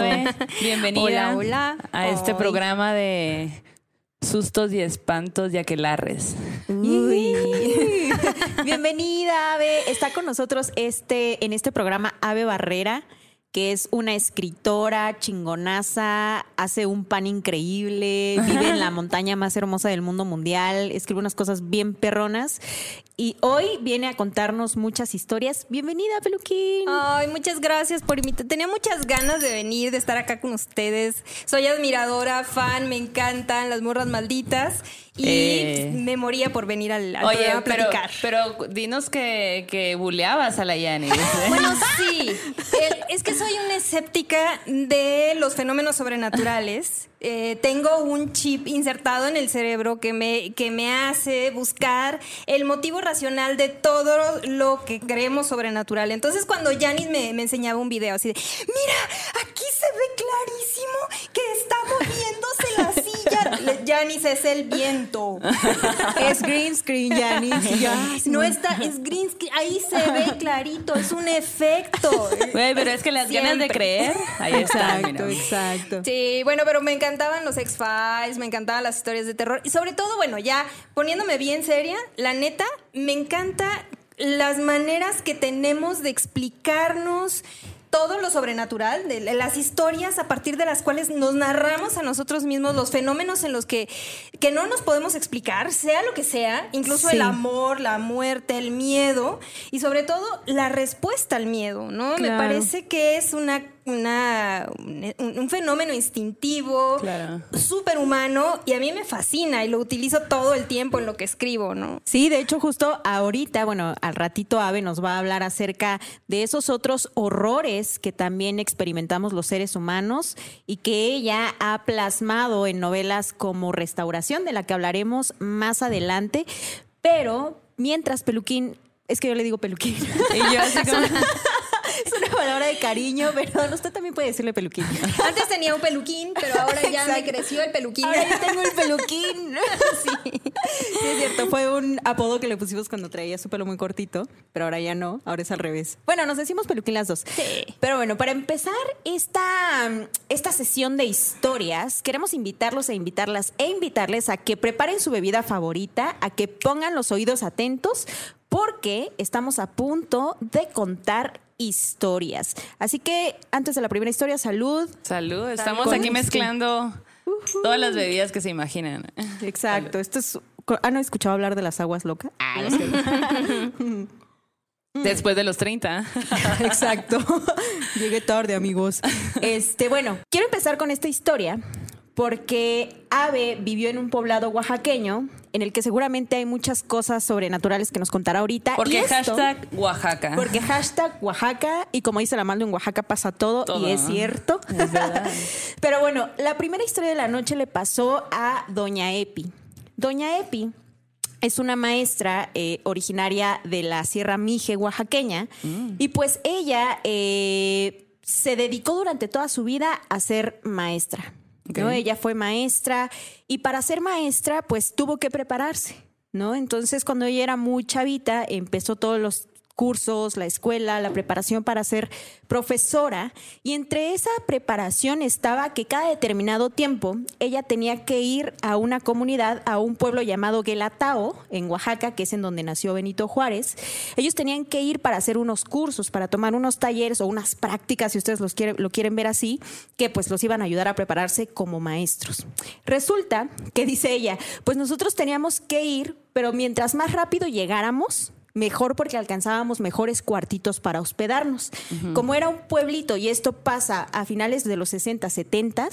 Bienvenida Hola, hola. a este programa de sustos y espantos y aquelarres. Uy. Bienvenida, Ave. Está con nosotros este, en este programa Ave Barrera, que es una escritora chingonaza, hace un pan increíble, vive en la montaña más hermosa del mundo mundial, escribe unas cosas bien perronas. Y hoy viene a contarnos muchas historias. Bienvenida, Peluquín. Ay, muchas gracias por invitar. Tenía muchas ganas de venir, de estar acá con ustedes. Soy admiradora, fan, me encantan las morras malditas. Y Eh. me moría por venir al, al Oye, programa a platicar. pero dinos que, que buleabas a la Janice. Bueno, sí. El- es que soy una escéptica de los fenómenos sobrenaturales. Eh, tengo un chip insertado en el cerebro que me, que me hace buscar el motivo racional de todo lo que creemos sobrenatural. Entonces, cuando Janis me, me enseñaba un video así de, mira, aquí se ve clarísimo que está moviéndose Janis es el viento. Es green screen, ay, No está, es green screen, ahí se ve clarito, es un efecto. Güey, pero es que las ganas de Siempre. creer, ahí está. Exacto, mira. exacto. Sí, bueno, pero me encantaban los X-Files, me encantaban las historias de terror. Y sobre todo, bueno, ya poniéndome bien seria, la neta, me encanta las maneras que tenemos de explicarnos todo lo sobrenatural, de las historias a partir de las cuales nos narramos a nosotros mismos los fenómenos en los que, que no nos podemos explicar, sea lo que sea, incluso Sí. el amor, la muerte, el miedo y sobre todo la respuesta al miedo, ¿no? Me parece que es una, una, un, un fenómeno instintivo, Claro. súper humano y a mí me fascina y lo utilizo todo el tiempo en lo que escribo, ¿no? Sí, de hecho, justo ahorita, bueno, al ratito Ave nos va a hablar acerca de esos otros horrores que también experimentamos los seres humanos y que ella ha plasmado en novelas como Restauración, de la que hablaremos más adelante. Pero mientras Peluquín, es que yo le digo Peluquín. Y yo así como... palabra de cariño, pero usted también puede decirle Peluquín. Antes tenía un peluquín, pero ahora ya me creció el peluquín. Ahora ya tengo el peluquín. sí. Sí, es cierto. Fue un apodo que le pusimos cuando traía su pelo muy cortito, pero ahora ya no. Ahora es al revés. Bueno, nos decimos peluquín las dos. Sí. Pero bueno, para empezar esta, esta sesión de historias, queremos invitarlos e invitarlas e invitarles a que preparen su bebida favorita, a que pongan los oídos atentos, porque estamos a punto de contar historias. Así que antes de la primera historia, salud. Salud, estamos Con aquí mezclando todas las bebidas que se imaginan. Exacto. Esto es. ¿Han escuchado hablar de las aguas locas? Ah, no. Después de los 30. Exacto. Llegué tarde, amigos. Este, bueno, quiero empezar con esta historia porque Ave vivió en un poblado oaxaqueño en el que seguramente hay muchas cosas sobrenaturales que nos contará ahorita. Porque Y esto- hashtag Oaxaca. Porque hashtag Oaxaca y como dice la Maldo, en Oaxaca pasa todo, Todo, y es cierto. Es. Pero bueno, la primera historia de la noche le pasó a Doña Epi. Doña Epi es una maestra eh, originaria de la Sierra Mije, oaxaqueña, y pues ella eh, se dedicó durante toda su vida a ser maestra. ¿No? Ella fue maestra y para ser maestra pues tuvo que prepararse, ¿no? Entonces cuando ella era muy chavita empezó todos los cursos, la escuela, la preparación para ser profesora y entre esa preparación estaba que cada determinado tiempo ella tenía que ir a una comunidad, a un pueblo llamado Guelatao, en Oaxaca, que es en donde nació Benito Juárez. Ellos tenían que ir para hacer unos cursos, para tomar unos talleres o unas prácticas, si ustedes lo quieren ver así, que pues los iban a ayudar a prepararse como maestros. Resulta que dice ella, pues nosotros teníamos que ir, pero mientras más rápido llegáramos, mejor porque alcanzábamos mejores cuartitos para hospedarnos. Como era un pueblito y esto pasa a finales de los 60, 70,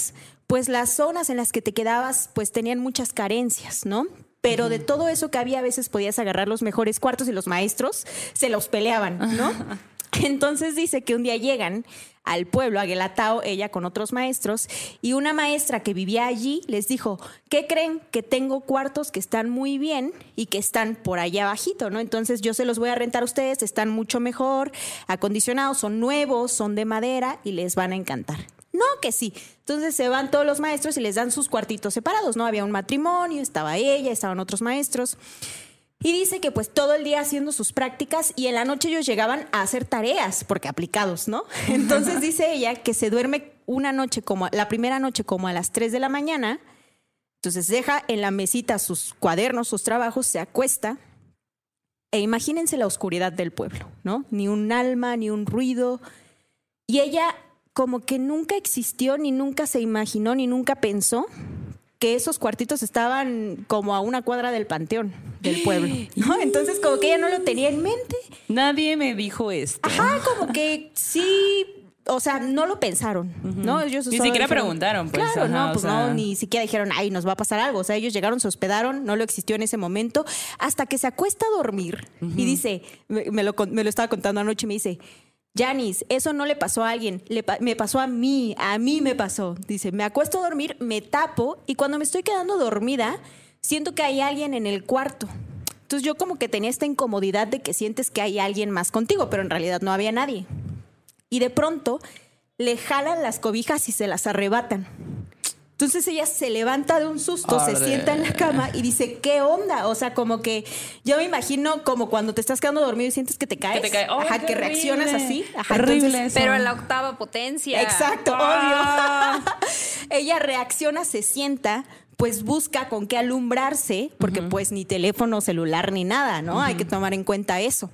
pues las zonas en las que te quedabas pues tenían muchas carencias, ¿no? Pero de todo eso que había, a veces podías agarrar los mejores cuartos y los maestros se los peleaban, ¿no? Entonces dice que un día llegan al pueblo, a ella con otros maestros, y una maestra que vivía allí les dijo, ¿qué creen? Que tengo cuartos que están muy bien y que están por allá abajito, ¿no? Entonces yo se los voy a rentar a ustedes, están mucho mejor, acondicionados, son nuevos, son de madera y les van a encantar. No, que sí. Entonces se van todos los maestros y les dan sus cuartitos separados, ¿no? Había un matrimonio, estaba ella, estaban otros maestros. Y dice que pues todo el día haciendo sus prácticas y en la noche ellos llegaban a hacer tareas, porque aplicados, ¿no? Entonces dice ella que se duerme una noche como, la primera noche como a las 3 de la mañana, entonces deja en la mesita sus cuadernos, sus trabajos, se acuesta e imagínense la oscuridad del pueblo, ¿no? Ni un alma, ni un ruido. Y ella como que nunca existió, ni nunca se imaginó, ni nunca pensó que esos cuartitos estaban como a una cuadra del panteón del pueblo, ¿no? Entonces como que ella no lo tenía en mente. Nadie me dijo esto. Ajá, como que sí, o sea, no lo pensaron, ¿no? Ellos Ni siquiera dijeron- preguntaron, pues, Claro, ajá, no, o pues sea. no, ni siquiera dijeron, ay, nos va a pasar algo. O sea, ellos llegaron, se hospedaron, no lo existió en ese momento, hasta que se acuesta a dormir y dice, me, me lo, me lo estaba contando anoche, y me dice, Janis, eso no le pasó a alguien, le me pasó a mí, a mí me pasó. Dice, me acuesto a dormir, me tapo y cuando me estoy quedando dormida, siento que hay alguien en el cuarto. Entonces yo como que tenía esta incomodidad de que sientes que hay alguien más contigo, pero en realidad no había nadie. Y de pronto le jalan las cobijas y se las arrebatan. Entonces ella se levanta de un susto, se sienta en la cama y dice, ¿qué onda? O sea, como que yo me imagino como cuando te estás quedando dormido y sientes que te caes. Que te cae. ¡Ay, Ajá, que reaccionas así. Ajá, Horrible entonces- eso. Pero a la octava potencia. Exacto, Ah. obvio. Ella reacciona, se sienta, pues busca con qué alumbrarse, porque pues ni teléfono celular ni nada, ¿no? Hay que tomar en cuenta eso.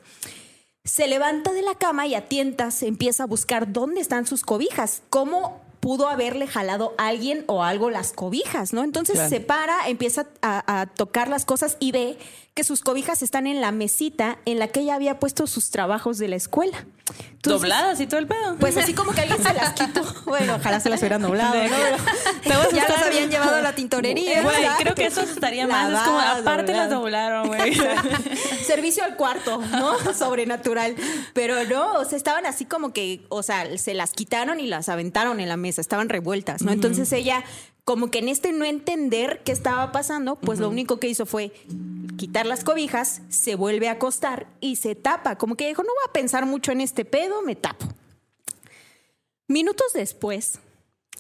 Se levanta de la cama y a tientas empieza a buscar dónde están sus cobijas, cómo pudo haberle jalado a alguien o algo las cobijas, ¿no? Entonces Claro. se para, empieza a, a tocar las cosas y ve que sus cobijas están en la mesita en la que ella había puesto sus trabajos de la escuela. Entonces, Dobladas y todo el pedo. pues así como que alguien se las quitó. Bueno, ojalá se las hubieran doblado, ¿no? A Ya las habían llevado a la tintorería. Güey, creo que eso estaría más. Es como, Lavadas, aparte las doblaron, güey. Servicio al cuarto, ¿no? Sobrenatural. Pero no, o sea, estaban así como que, o sea, se las quitaron y las aventaron en la mesa, estaban revueltas, ¿no? Entonces ella, como que en este no entender qué estaba pasando, pues lo único que hizo fue quitar las cobijas, se vuelve a acostar y se tapa. Como que dijo, no voy a pensar mucho en este pedo, me tapo. Minutos después,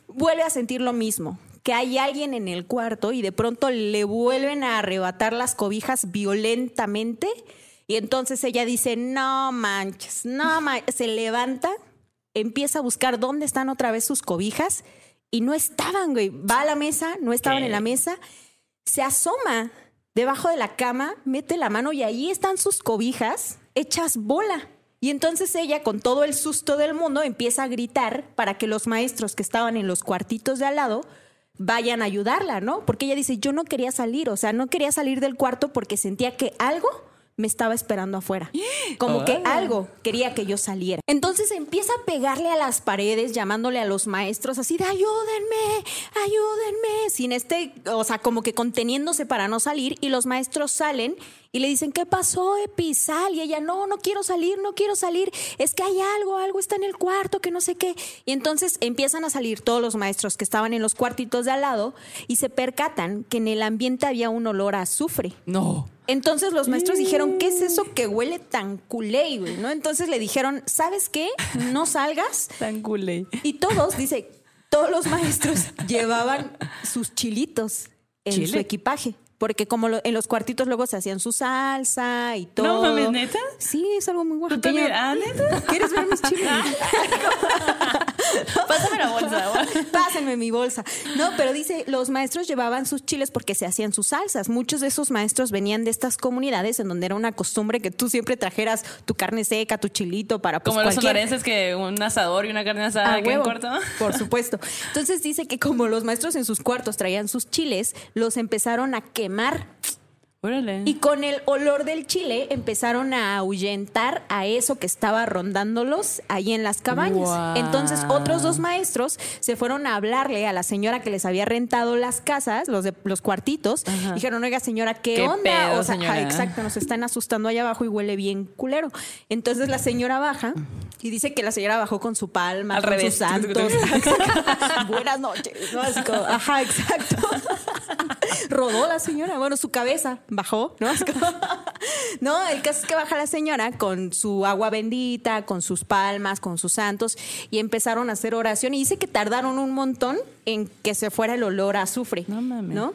vuelve a sentir lo mismo, que hay alguien en el cuarto y de pronto le vuelven a arrebatar las cobijas violentamente y entonces ella dice, no manches, no manches, se levanta, empieza a buscar dónde están otra vez sus cobijas y no estaban, güey, va a la mesa, no estaban ¿Qué? en la mesa, se asoma debajo de la cama, mete la mano y ahí están sus cobijas hechas bola. Y entonces ella, con todo el susto del mundo, empieza a gritar para que los maestros que estaban en los cuartitos de al lado vayan a ayudarla, ¿no? Porque ella dice, yo no quería salir, o sea, no quería salir del cuarto porque sentía que algo me estaba esperando afuera. Como que algo quería que yo saliera. Entonces empieza a pegarle a las paredes, llamándole a los maestros así de ayúdenme, ayúdenme, sin este, o sea, como que conteniéndose para no salir y los maestros salen y le dicen, ¿qué pasó, Epi? Sal. Y ella, no, no quiero salir, no quiero salir. Es que hay algo, algo está en el cuarto, que no sé qué. Y entonces empiezan a salir todos los maestros que estaban en los cuartitos de al lado y se percatan que en el ambiente había un olor a azufre. No. Entonces los maestros dijeron, ¿qué es eso que huele tan culé, güey? ¿no? Entonces le dijeron, ¿sabes qué? No salgas. Tan culé. Y todos, dice, todos los maestros llevaban sus chilitos en ¿Chile? su equipaje. Porque como lo- en los cuartitos luego se hacían su salsa y todo. No mames, ¿neta? Sí, es algo muy ¿Tú también? oaxaqueño. Ah, ¿neta? ¿Quieres ver mis chiles? Pásame la bolsa. Pásenme mi bolsa. No, pero dice, los maestros llevaban sus chiles porque se hacían sus salsas. Muchos de esos maestros venían de estas comunidades en donde era una costumbre que tú siempre trajeras tu carne seca, tu chilito para pues, Como los sonorenses que un asador y una carne asada Ah, huevo. corto. Por supuesto. Entonces dice que como los maestros en sus cuartos traían sus chiles, los empezaron a quemar mar Órale. y con el olor del chile empezaron a ahuyentar a eso que estaba rondándolos ahí en las cabañas. Entonces otros dos maestros se fueron a hablarle a la señora que les había rentado las casas, los de los cuartitos. Ajá. Dijeron, oiga señora, ¿qué, ¿Qué onda? pedo, o sea, señora? exacto, nos están asustando allá abajo y huele bien culero. Entonces la señora baja Y dice que la señora bajó con su palma, Al con revés. sus santos. Buenas noches. ¿no? Así como, ajá, exacto. Rodó la señora, bueno, su cabeza bajó, ¿no? Como- no, el caso es que baja la señora con su agua bendita, con sus palmas, con sus santos, y empezaron a hacer oración. Y dice que tardaron un montón en que se fuera el olor a azufre. No mames. ¿No?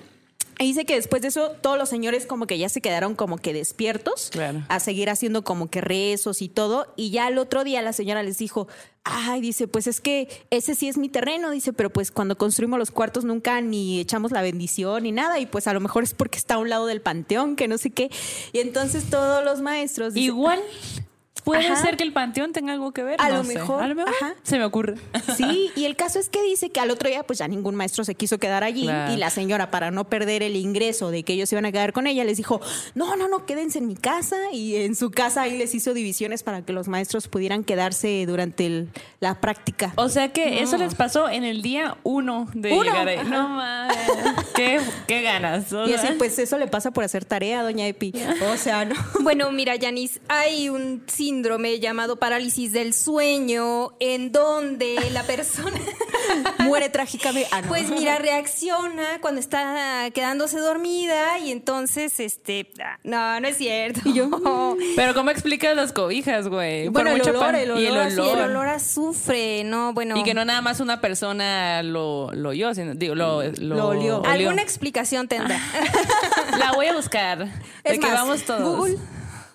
Y dice que después de eso todos los señores como que ya se quedaron como que despiertos Claro. a seguir haciendo como que rezos y todo. Y ya el otro día la señora les dijo, ay, dice, pues es que ese sí es mi terreno, dice, pero pues cuando construimos los cuartos nunca ni echamos la bendición ni nada. Y pues a lo mejor es porque está a un lado del panteón, que no sé qué. Y entonces todos los maestros... dice, Igual puede Ajá. ser que el panteón tenga algo que ver. A no lo sé. mejor, A lo mejor. ajá. Se me ocurre. Sí, y el caso es que dice que al otro día pues ya ningún maestro se quiso quedar allí Claro. y la señora para no perder el ingreso de que ellos iban a quedar con ella les dijo, no, no, no, quédense en mi casa y en su casa ahí les hizo divisiones para que los maestros pudieran quedarse durante el- la práctica. O sea que eso les pasó en el día uno de Uno, llegar ahí. ajá. No mames. qué, qué ganas. o y así pues eso le pasa por hacer tarea, doña Epi. O sea, no. Bueno, mira, Yanis, hay un síndrome llamado parálisis del sueño en donde la persona, Muere trágicamente. Ah, no. pues mira, reacciona cuando está quedándose dormida y entonces, este, no, no es cierto. Y yo, Pero ¿cómo explicas las cobijas, güey? Bueno, el mucho olor, pan- el Y el olor, sí, Y el olor a azufre, no, bueno. Y que no nada más una persona lo, lo oyó, sino, digo, lo, lo, Lo olió. Alguna explicación tendrá. La voy a buscar. De Es que más, vamos todos. Google,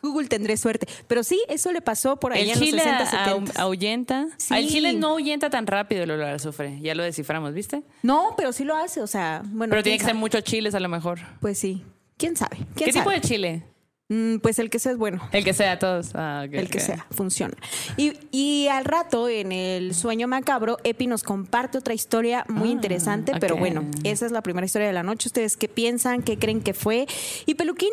Google tendré suerte. Pero sí, eso le pasó por ahí El en los chile 60, a- 70. ahuyenta. Sí. El chile no ahuyenta tan rápido el olor a azufre. Ya lo desciframos, ¿viste? No, pero sí lo hace, o sea, bueno. Pero ¿quién tiene que ser muchos chiles a lo mejor. Pues sí. ¿Quién sabe? ¿Quién ¿Qué sabe? tipo de chile? Mm, pues el que sea es bueno. El que sea, todos. Ah, El que sea, funciona. Y, y al rato, en el sueño macabro, Epi nos comparte otra historia muy Ah, interesante, pero bueno, esa es la primera historia de la noche. ¿Ustedes qué piensan? ¿Qué creen que fue? Y Peluquín,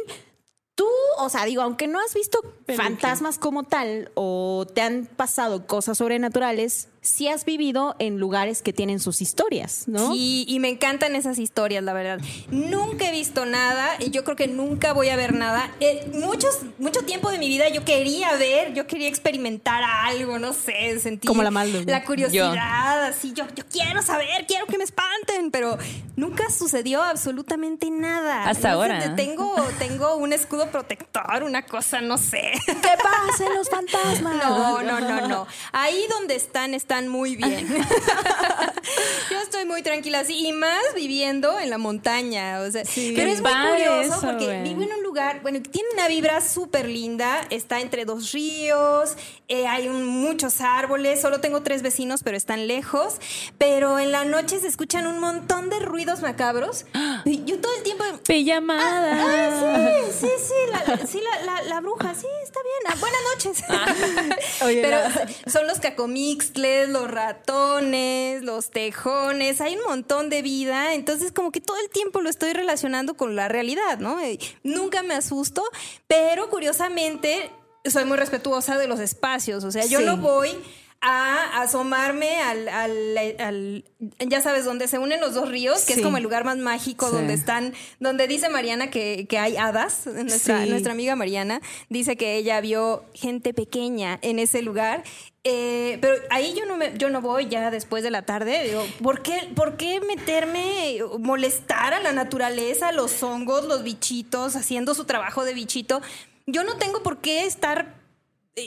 tú, o sea, digo, aunque no has visto fantasmas como tal o te han pasado cosas sobrenaturales, sí has vivido en lugares que tienen sus historias, ¿no? Sí, y me encantan esas historias, la verdad. Nunca he visto nada y yo creo que nunca voy a ver nada. Eh, muchos, mucho tiempo de mi vida yo quería ver, yo quería experimentar algo, no sé, sentir Como la Maldo, ¿no? la curiosidad, así yo, yo quiero saber, quiero que me espanten, pero nunca sucedió absolutamente nada. Hasta ahora. tengo, tengo un escudo protector, una cosa, no sé. ¿Qué pasen los fantasmas? No, no, no, no. Ahí donde están, están muy bien. Yo estoy muy tranquila así, y más viviendo en la montaña. O sea, pero Qué es muy curioso eso, porque vivo en un lugar, bueno, que tiene una vibra súper linda, está entre dos ríos, eh, hay un- muchos árboles, solo tengo tres vecinos, pero están lejos. Pero en la noche se escuchan un montón de ruidos macabros. Y yo todo el tiempo. Pijamada. Ah, sí, sí, sí, la, la- sí, la, la- la bruja, sí, está bien. Ah, buenas noches. Oye, Pero son los cacomixtles, los ratones, los tejones, hay un montón de vida, entonces como que todo el tiempo lo estoy relacionando con la realidad, ¿no? Y nunca me asusto, pero curiosamente soy muy respetuosa de los espacios, o sea, yo Sí. no voy a asomarme al, al- al- ya sabes, donde se unen los dos ríos, que Sí. es como el lugar más mágico Sí. donde están, donde dice Mariana que, que hay hadas, nuestra, Sí. nuestra amiga Mariana dice que ella vio gente pequeña en ese lugar. eh, pero ahí yo no me, yo no voy ya después de la tarde. Digo, ¿por qué, ¿por qué meterme, molestar a la naturaleza, los hongos, los bichitos, haciendo su trabajo de bichito? Yo no tengo por qué estar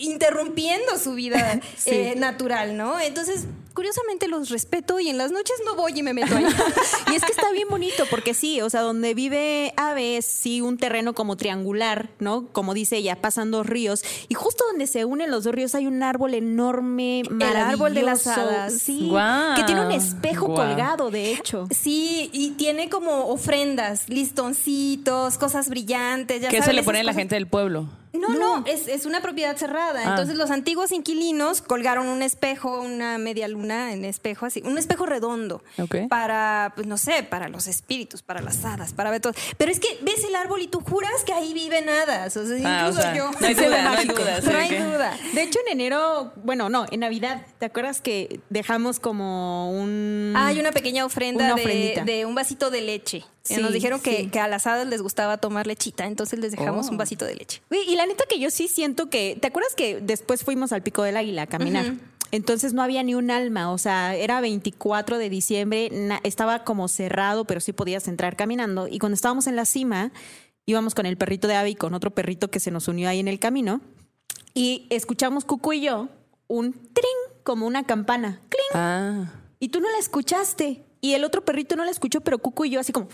interrumpiendo su vida Sí. eh, natural, ¿no? Entonces, curiosamente los respeto y en las noches no voy y me meto ahí. Y es que está bien bonito porque sí, o sea, donde vive Ave es sí un terreno como triangular, ¿no? Como dice ella, pasan dos ríos y justo donde se unen los dos ríos hay un árbol enorme, maravilloso. árbol de las hadas. Sí, que tiene un espejo colgado, de hecho. Sí, y tiene como ofrendas, listoncitos, cosas brillantes. Ya Que eso le pone a la gente del pueblo. No, no, es, es una propiedad cerrada. Ah. Entonces los antiguos inquilinos colgaron un espejo, una media luna en espejo así, un espejo redondo. Ok. Para, pues no sé, para los espíritus, para las hadas, para ver todo. Pero es que ves el árbol y tú juras que ahí viven hadas. O sea, Ah, o incluso sea, yo. no hay duda, no hay duda. sí, No hay ok. duda. De hecho, en enero, bueno, no, en Navidad, ¿te acuerdas que dejamos como un... Hay una pequeña ofrenda Una de, ofrendita. de un vasito de leche. Y Sí, nos dijeron que, sí. que a las hadas les gustaba tomar lechita, entonces les dejamos Oh. un vasito de leche. Güey, y la neta que yo sí siento que. ¿Te acuerdas que después fuimos al Pico del Águila a caminar? Entonces no había ni un alma, o sea, era 24 de diciembre, na- estaba como cerrado, pero sí podías entrar caminando. Y cuando estábamos en la cima, íbamos con el perrito de Abby y con otro perrito que se nos unió ahí en el camino. Y escuchamos Cucu y yo un trin, como una campana. ¡Cling! Ah. Y tú no la escuchaste. Y el otro perrito no la escuchó, pero Cucu y yo así como...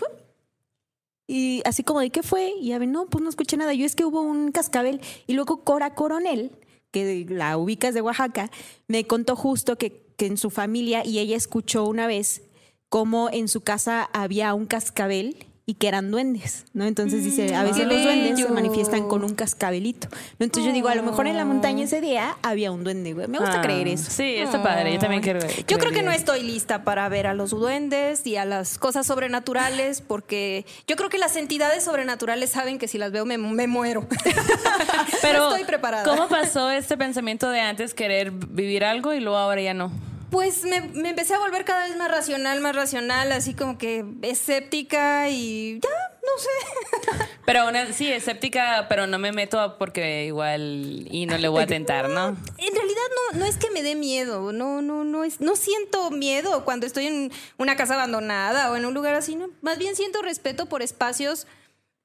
Y así como de qué fue. Y a ver, no, pues no escuché nada. Yo es que hubo un cascabel. Y luego Cora Coronel, que la ubicas de Oaxaca, me contó justo que, que en su familia y ella escuchó una vez cómo en su casa había un cascabel y que eran duendes, ¿no? Entonces dice, a veces los duendes se manifiestan con un cascabelito. ¿no? Entonces yo digo, a lo mejor en la montaña ese día había un duende, güey. Me gusta Ah, creer eso. Sí, está padre. Yo también quiero. Yo creo que no estoy lista para ver a los duendes y a las cosas sobrenaturales porque yo creo que las entidades sobrenaturales saben que si las veo me, me muero. Pero, No estoy preparada. ¿cómo pasó este pensamiento de antes querer vivir algo y luego ahora ya no? Pues me, me empecé a volver cada vez más racional, más racional, así como que escéptica y ya, no sé. Pero así, sí, escéptica, pero no me meto porque igual y no le voy a tentar, ¿no? En realidad no, no es que me dé miedo, no, no, no es, no siento miedo cuando estoy en una casa abandonada o en un lugar así, no, más bien siento respeto por espacios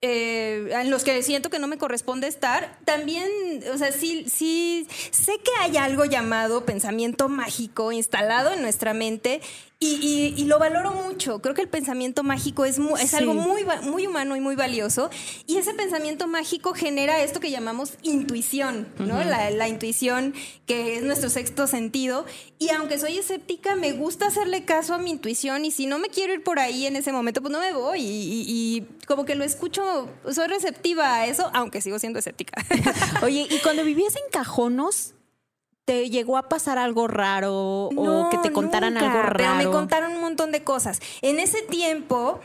eh, en los que siento que no me corresponde estar. También, o sea, sí, sí, sé que hay algo llamado pensamiento mágico instalado en nuestra mente y, y- y lo valoro mucho. Creo que el pensamiento mágico es, mu- es Sí. algo muy, muy humano y muy valioso. Y ese pensamiento mágico genera esto que llamamos intuición, ¿no? la, la intuición que es nuestro sexto sentido. Y aunque soy escéptica, me gusta hacerle caso a mi intuición. Y si no me quiero ir por ahí en ese momento, pues no me voy. Y, y- y como que lo escucho, soy receptiva a eso, aunque sigo siendo escéptica. Oye, y cuando vivías en Cajonos, ¿te llegó a pasar algo raro o que te contaran nunca, algo raro? Pero me contaron un montón de cosas. En ese tiempo,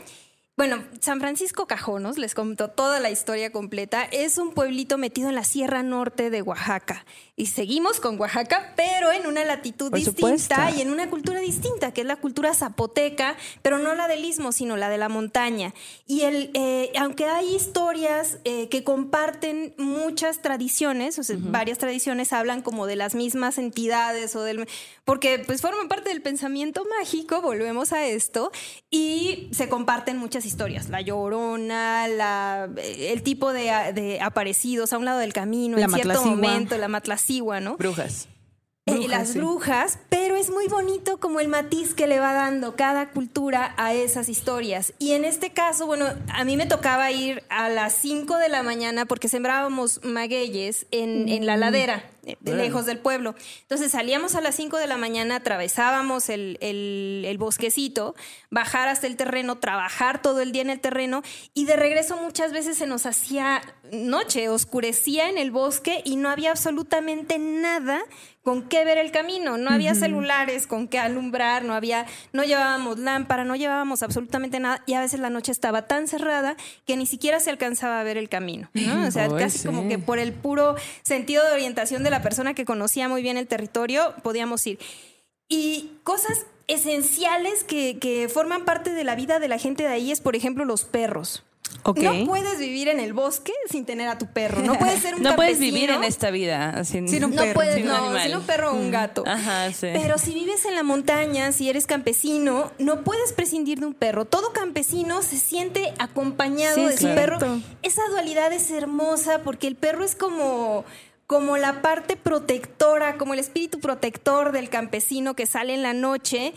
bueno, San Francisco Cajonos, les contó toda la historia completa, es un pueblito metido en la Sierra Norte de Oaxaca. Y seguimos con Oaxaca, pero en una latitud Por distinta supuesto. y en una cultura distinta, que es la cultura zapoteca, pero no la del istmo, sino la de la montaña. Y el, eh, aunque hay historias eh, que comparten muchas tradiciones, o sea, varias tradiciones hablan como de las mismas entidades o del porque pues forman parte del pensamiento mágico, volvemos a esto, y se comparten muchas historias, la llorona, la, el tipo de, de aparecidos a un lado del camino, La en cierto momento, la Brujas. Eh, Brujas, las sí. brujas, pero es muy bonito como el matiz que le va dando cada cultura a esas historias. Y en este caso, bueno, a mí me tocaba ir a las 5 de la mañana porque sembrábamos magueyes en, en la ladera, eh, de lejos del pueblo. Entonces salíamos a las 5 de la mañana, atravesábamos el, el- el bosquecito, bajar hasta el terreno, trabajar todo el día en el terreno y de regreso muchas veces se nos hacía noche, oscurecía en el bosque y no había absolutamente nada con qué ver el camino, no había celulares con qué alumbrar, no había, no llevábamos lámpara, no llevábamos absolutamente nada y a veces la noche estaba tan cerrada que ni siquiera se alcanzaba a ver el camino, ¿no? O sea, casi sí. como que por el puro sentido de orientación de la persona que conocía muy bien el territorio podíamos ir. Y cosas esenciales que, que forman parte de la vida de la gente de ahí es, por ejemplo, los perros. No puedes vivir en el bosque sin tener a tu perro. No puedes ser un No puedes vivir en esta vida sin, Sin un No perro, puedes, sin un no, animal. sin un perro o un gato. Ajá, sí. Pero si vives en la montaña, si eres campesino, no puedes prescindir de un perro. Todo campesino se siente acompañado Sí, de su claro. perro. Esa dualidad es hermosa porque el perro es como como la parte protectora, como el espíritu protector del campesino que sale en la noche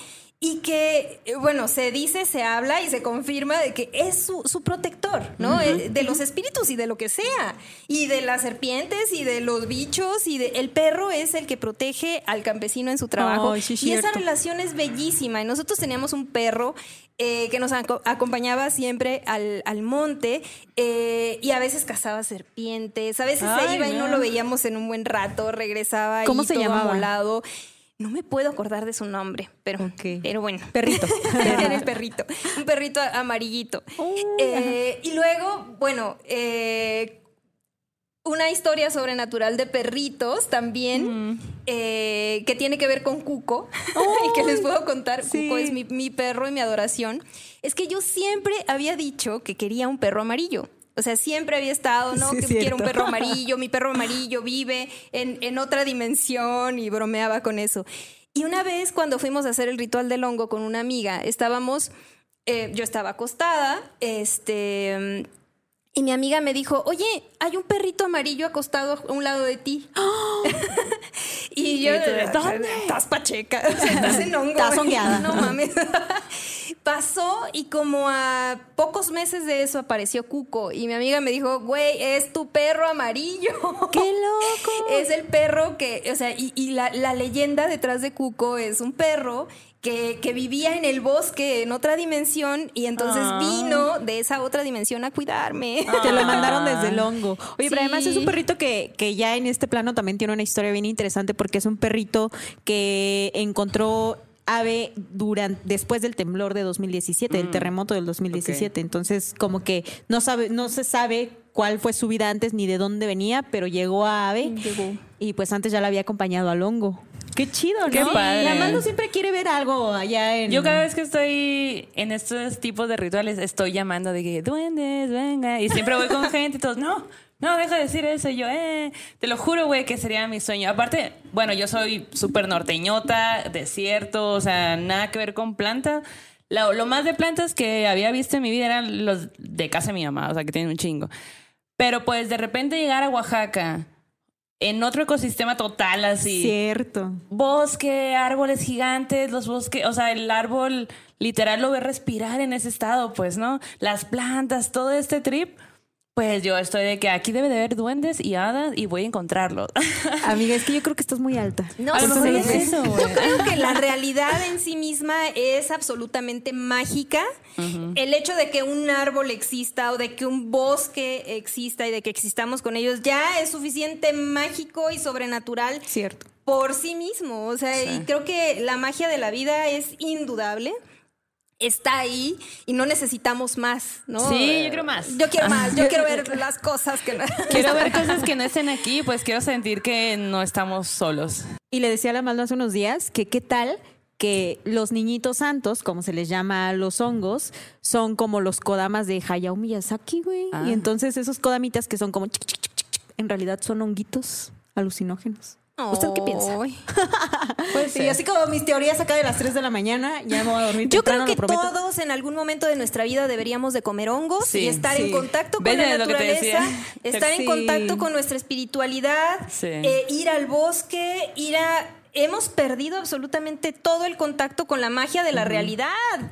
y que, eh, bueno, se dice, se habla y se confirma de que es su, su protector, ¿no? Eh, De los espíritus y de lo que sea, y de las serpientes y de los bichos, y de, el perro es el que protege al campesino en su trabajo. Sí, y esa relación es bellísima. Y nosotros teníamos un perro eh, que nos aco- acompañaba siempre al, al monte eh, y a veces cazaba serpientes, a veces se iba y no no. lo veíamos en un buen rato, regresaba ¿Cómo y se todo llamaba? amolado. No me puedo acordar de su nombre, pero, bueno. Perrito. Era el perrito. Un perrito amarillito. Eh, y luego, bueno, eh, una historia sobrenatural de perritos también, eh, que tiene que ver con Cuco, y que les puedo contar. sí. Cuco es mi, mi perro y mi adoración. Es que yo siempre había dicho que quería un perro amarillo. O sea, siempre había estado, ¿no? Sí, que quiero un perro amarillo, mi perro amarillo vive en, en otra dimensión y bromeaba con eso. Y una vez cuando fuimos a hacer el ritual del hongo con una amiga, estábamos, eh, yo estaba acostada, este, y mi amiga me dijo, oye, hay un perrito amarillo acostado a un lado de ti. y yo, ¿dónde? Estás pacheca, o sea, estás en hongo. Estás güey. hongueada. No mames. Pasó y como a pocos meses de eso apareció Cuco y mi amiga me dijo, güey, es tu perro amarillo. ¡Qué loco! Es el perro que, o sea, y, y la, la leyenda detrás de Cuco es un perro que, que vivía en el bosque en otra dimensión y entonces Ah. vino de esa otra dimensión a cuidarme. Te lo mandaron desde el hongo. Oye, pero además es un perrito que, que ya en este plano también tiene una historia bien interesante porque es un perrito que encontró ave durante después del temblor de 2017, del terremoto del 2017. Entonces, como que no sabe no se sabe cuál fue su vida antes ni de dónde venía, pero llegó a ave Llegó. y pues antes ya la había acompañado al hongo. Qué chido, ¿no? Qué padre. La Mando siempre quiere ver algo allá en Yo cada vez que estoy en estos tipos de rituales estoy llamando de que duendes, venga. Y siempre voy con gente y todos, no, no, deja de decir eso. Y yo, eh, te lo juro, güey, que sería mi sueño. Aparte, bueno, yo soy súper norteñota, desierto, o sea, nada que ver con plantas. Lo, lo más de plantas que había visto en mi vida eran los de casa de mi mamá, o sea, que tienen un chingo. Pero pues de repente llegar a Oaxaca en otro ecosistema total así Cierto. bosque, árboles gigantes, los bosques, o sea, el árbol literal lo ve respirar en ese estado, pues, ¿no? Las plantas, todo este trip. Pues yo estoy de que aquí debe de haber duendes y hadas y voy a encontrarlos. Amiga, es que yo creo que estás muy alta. No, A lo mejor es eso, güey. Yo creo que la realidad en sí misma es absolutamente mágica. El hecho de que un árbol exista o de que un bosque exista y de que existamos con ellos ya es suficiente mágico y sobrenatural Cierto. por sí mismo. O sea, y creo que la magia de la vida es indudable. Está ahí y no necesitamos más, ¿no? Sí, yo quiero más. Yo quiero más. Yo quiero ver las cosas que quiero ver cosas que no estén aquí, pues quiero sentir que no estamos solos. Y le decía a la Maldo hace unos días que qué tal que los niñitos santos, como se les llama a los hongos, son como los kodamas de Hayao Miyazaki, güey. Ah. Y entonces esos kodamitas que son como chic, chic, chic, chic, chic, en realidad son honguitos alucinógenos. ¿Usted qué piensa? Pues sí, así como mis teorías acá de las 3 de la mañana, ya me voy a dormir Yo temprano, creo que todos en algún momento de nuestra vida deberíamos de comer hongos Sí, y estar sí. en contacto con ¿Ves la naturaleza, estar en contacto con nuestra espiritualidad, eh, ir al bosque, ir a... Hemos perdido absolutamente todo el contacto con la magia de la realidad.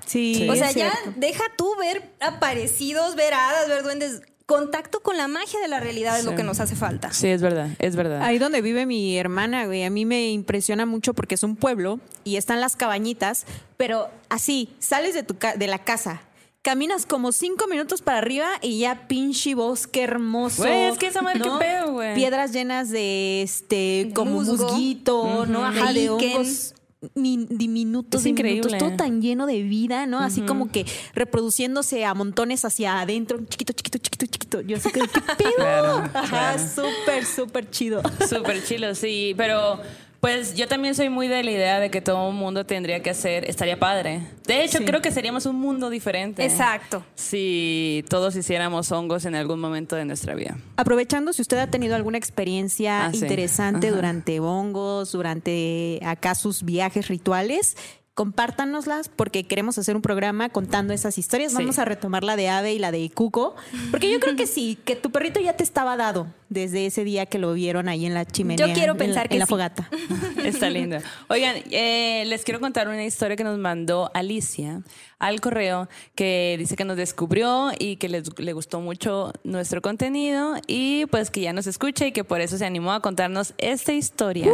Sí, o sea, ya deja tú ver aparecidos, ver hadas, ver duendes. Contacto con la magia de la realidad es lo que nos hace falta. Sí, es verdad, es verdad. Ahí donde vive mi hermana, güey, a mí me impresiona mucho porque es un pueblo y están las cabañitas, pero así, sales de, tu ca- de la casa, caminas como cinco minutos para arriba y ya pinche bosque hermoso. Güey, es que esa madre, qué pedo, güey. Piedras llenas de, este, como musgo. musguito, ¿no? Ajá, De de líquen. hongos min- diminutos, diminutos, todo tan lleno de vida, ¿no? Así como que reproduciéndose a montones hacia adentro, chiquito, chiquito, chiquito, chiquito. Yo sé que, ¿qué pedo? Claro, Ajá, claro. súper, súper chido. Súper chilo, sí. Pero pues yo también soy muy de la idea de que todo el mundo tendría que hacer, estaría padre. De hecho, Sí. creo que seríamos un mundo diferente. Exacto. Si todos hiciéramos hongos en algún momento de nuestra vida. Aprovechando, si usted ha tenido alguna experiencia Ah, interesante durante hongos, durante acá sus viajes rituales, compártanoslas porque queremos hacer un programa contando esas historias. Sí. Vamos a retomar la de Ave y la de Cuco, porque yo creo que sí, que tu perrito ya te estaba dado desde ese día que lo vieron ahí en la chimenea. Yo quiero en la- pensar en que la sí. fogata. Está lindo. Oigan, eh, les quiero contar una historia que nos mandó Alicia al correo que dice que nos descubrió y que les- le gustó mucho nuestro contenido y pues que ya nos escucha y que por eso se animó a contarnos esta historia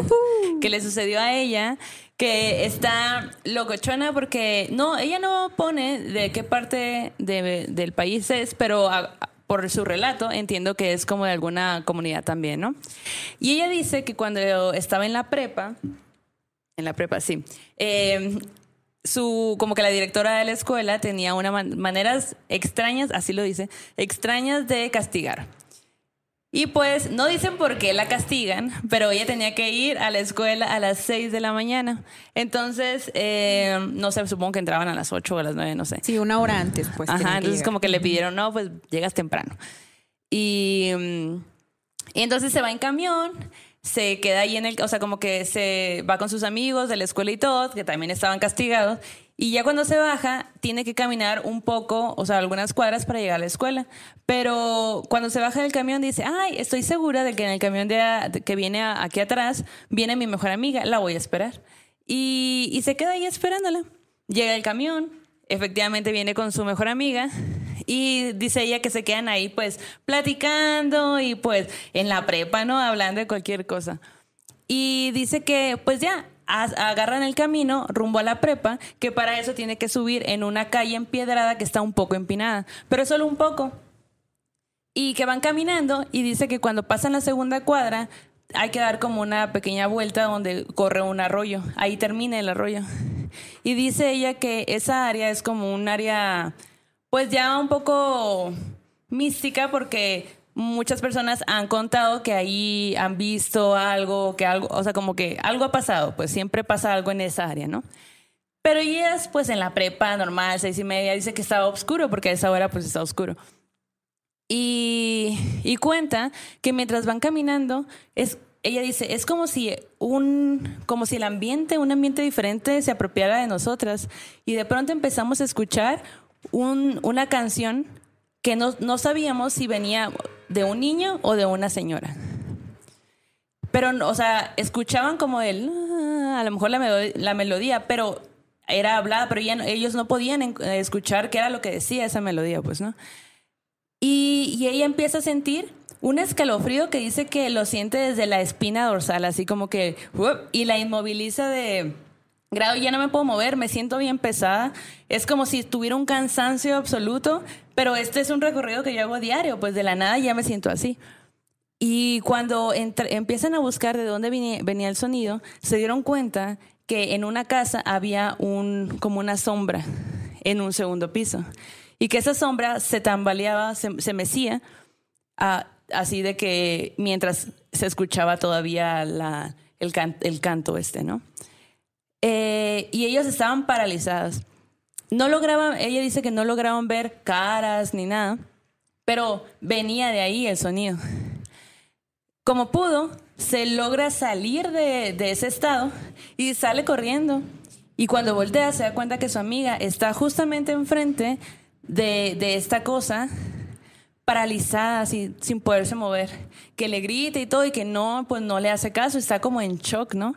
que le sucedió a ella que está locochona porque no, ella no pone de qué parte de- del país es, pero a- a- por su relato entiendo que es como de alguna comunidad también, ¿no? Y ella dice que cuando estaba en la prepa, en la prepa, sí, eh, su, como que la directora de la escuela tenía unas maneras extrañas, así lo dice, extrañas de castigar. Y pues no dicen por qué la castigan, pero ella tenía que ir a la escuela a las 6 de la mañana. Entonces, eh, no sé, supongo que entraban a las 8 o a las 9, no sé. Sí, una hora antes, pues. Ajá, entonces como que le pidieron, no, pues llegas temprano. Y, mm, y entonces se va en camión, se queda ahí en el, o sea, como que se va con sus amigos de la escuela y todo, que también estaban castigados. Y ya cuando se baja, tiene que caminar un poco, o sea, algunas cuadras para llegar a la escuela. Pero cuando se baja del camión dice, ay, estoy segura de que en el camión que viene aquí atrás viene mi mejor amiga, la voy a esperar. Y, y se queda ahí esperándola. Llega el camión, efectivamente viene con su mejor amiga y dice ella que se quedan ahí pues platicando y pues en la prepa, ¿no? Hablando de cualquier cosa. Y dice que pues ya agarran el camino rumbo a la prepa, que para eso tiene que subir en una calle empedrada que está un poco empinada, pero solo un poco. Y que van caminando y dice que cuando pasan la segunda cuadra hay que dar como una pequeña vuelta donde corre un arroyo. Ahí termina el arroyo. Y dice ella que esa área es como un área pues ya un poco mística porque muchas personas han contado que ahí han visto algo, que algo, o sea, como que algo ha pasado, pues siempre pasa algo en esa área, ¿no? Pero ellas, pues en la prepa normal, seis y media, dice que estaba oscuro, porque a esa hora pues está oscuro. Y, y cuenta que mientras van caminando, es, ella dice, es como si un, como si el ambiente, un ambiente diferente se apropiara de nosotras. Y de pronto empezamos a escuchar un- una canción que no, no sabíamos si venía de un niño o de una señora. Pero, o sea, escuchaban como el, "Ah", a lo mejor la, melo- la melodía, pero era hablada, pero ya ellos no podían eh, escuchar qué era lo que decía esa melodía, pues, ¿no? Y, ella empieza a sentir un escalofrío que dice que lo siente desde la espina dorsal, así como que, y la inmoviliza de grado, ya no me puedo mover, me siento bien pesada. Es como si tuviera un cansancio absoluto, pero este es un recorrido que yo hago diario, pues de la nada ya me siento así. Y cuando empiezan a buscar de dónde venía, el sonido, se dieron cuenta que en una casa había un, como una sombra en un segundo piso. Y que esa sombra se tambaleaba, se, se mecía, así de que mientras se escuchaba todavía el, can- el canto este, ¿no? Eh, y ellos estaban paralizados. No lograban, ella dice que no lograban ver caras ni nada, pero venía de ahí el sonido. Como pudo, se logra salir de, de ese estado y sale corriendo. Y cuando voltea se da cuenta que su amiga está justamente enfrente de, de esta cosa, paralizada, así, sin poderse mover. Que le grita y todo y que no, pues no le hace caso, está como en shock, ¿no?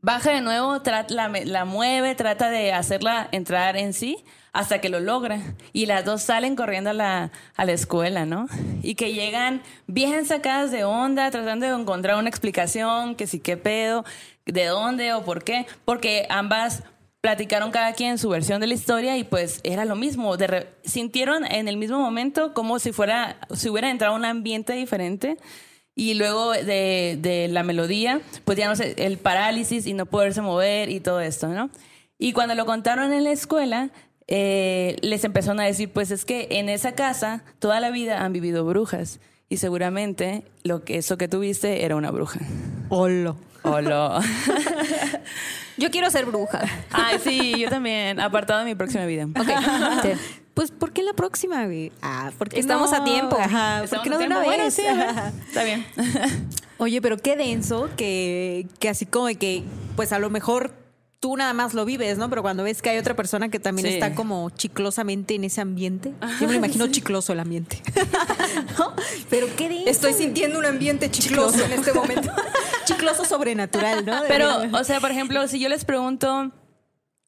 Baja de nuevo, la, la mueve, trata de hacerla entrar en sí hasta que lo logra. Y las dos salen corriendo a la, a la escuela, ¿no? Y que llegan bien sacadas de onda, tratando de encontrar una explicación, que sí, qué pedo, de dónde o por qué. Porque ambas platicaron cada quien su versión de la historia y pues era lo mismo. De re- sintieron en el mismo momento como si fuera, si hubiera entrado a un ambiente diferente. Y luego de, de la melodía, pues ya no sé, el parálisis y no poderse mover y todo esto, ¿no? Y cuando lo contaron en la escuela, eh, les empezaron a decir, pues es que en esa casa toda la vida han vivido brujas y seguramente lo que eso que tuviste era una bruja. Hola. Hola. Yo quiero ser bruja. Ay, sí, yo también. Apartado de mi próxima vida. Sí. Pues, ¿por qué la próxima, güey? Ah, porque Estamos a tiempo. Ajá, Estamos ¿por qué no a de una. Bueno, vez? sí. Está bien. Oye, pero qué denso que, que así como de que, pues a lo mejor tú nada más lo vives, ¿no? Pero cuando ves que hay otra persona que también Sí. está como chiclosamente en ese ambiente, yo me lo imagino chicloso el ambiente. ¿No? Pero qué denso. Estoy sintiendo un ambiente chicloso en este momento. chicloso sobrenatural, ¿no? De- Pero, o sea, por ejemplo, si yo les pregunto,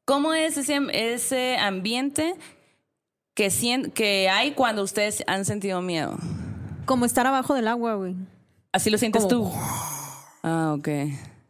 ¿cómo es ese, ese ambiente que, sien- que hay cuando ustedes han sentido miedo? como estar abajo del agua, güey. Así lo sientes Como- tú. Ah, ok.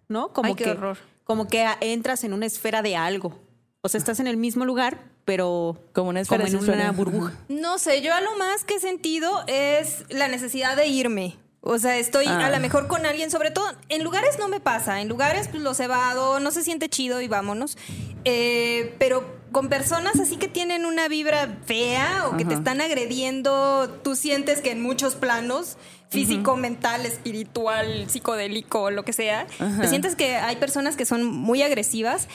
¿No? Como Ay, qué que horror. como que entras en una esfera de algo. O sea, estás en el mismo lugar, pero Como una esfera como en una burbuja. No sé, yo a lo más que he sentido es la necesidad de irme. O sea, estoy Ah. a lo mejor con alguien, sobre todo en lugares no me pasa, en lugares pues los evado, no se siente chido y vámonos. Eh, pero con personas así que tienen una vibra fea o que te están agrediendo, tú sientes que en muchos planos, físico, mental, espiritual, psicodélico, lo que sea, pues sientes que hay personas que son muy agresivas.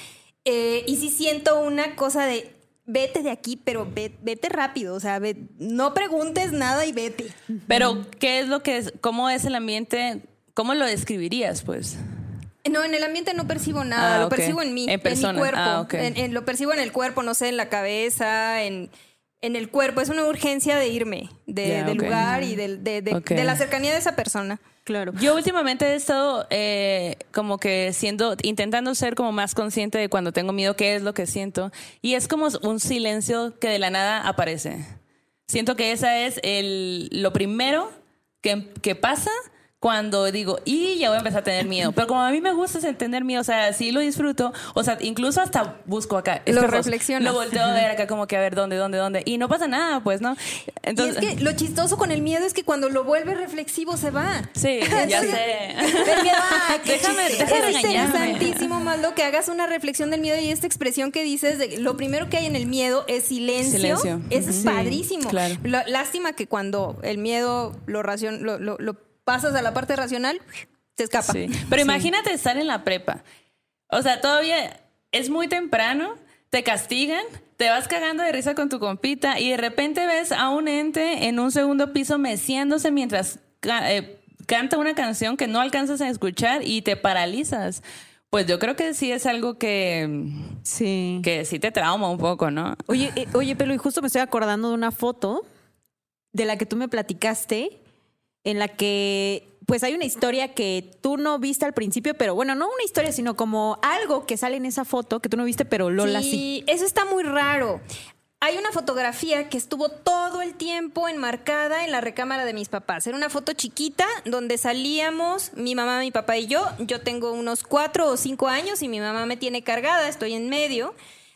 Eh, y sí siento una cosa de vete de aquí, pero ve- vete rápido, o sea, ve- no preguntes nada y vete. Pero, ¿qué es lo que es? ¿Cómo es el ambiente? ¿Cómo lo describirías, pues? No, en el ambiente no percibo nada, Ah, lo ok. percibo en mí, En en, mi cuerpo. Ah, ok. En- en- lo percibo en el cuerpo, no sé, en la cabeza, en, en el cuerpo. Es una urgencia de irme de- Ya, del ok. lugar y de, de- de la cercanía de esa persona. Claro. Yo últimamente he estado eh, como que siendo, intentando ser como más consciente de cuando tengo miedo, qué es lo que siento. Y es como un silencio que de la nada aparece. Siento que esa es el, lo primero que, que pasa cuando digo, y ya voy a empezar a tener miedo. Pero como a mí me gusta ese tener miedo, o sea, sí lo disfruto. O sea, incluso hasta busco acá. Lo espejos. reflexionas. Lo volteo a ver acá como que a ver dónde, dónde, dónde. Y no pasa nada, pues, ¿no? Entonces, y es que lo chistoso con el miedo es que cuando lo vuelves reflexivo se va. Sí, ya sé. El miedo, Déjame- déjame es interesantísimo, Maldo, que hagas una reflexión del miedo y esta expresión que dices de lo primero que hay en el miedo es silencio. Silencio. Eso es padrísimo. claro. Lástima que cuando el miedo lo, racion- lo, lo- lo pasas a la parte racional, se escapa. Sí. Pero imagínate estar en la prepa. O sea, todavía es muy temprano, te castigan, te vas cagando de risa con tu compita y de repente ves a un ente en un segundo piso meciéndose mientras eh, canta una canción que no alcanzas a escuchar y te paralizas. Pues yo creo que sí es algo que, Sí. que sí te trauma un poco, ¿no? Oye, eh, oye, Pelo, y justo me estoy acordando de una foto de la que tú me platicaste, en la que pues hay una historia que tú no viste al principio, pero bueno, no una historia, sino como algo que sale en esa foto que tú no viste, pero Lola sí. Sí, eso está muy raro. Hay una fotografía que estuvo todo el tiempo enmarcada en la recámara de mis papás. Era una foto chiquita donde salíamos mi mamá, mi papá y yo. Yo tengo unos cuatro o cinco años y mi mamá me tiene cargada, estoy en medio.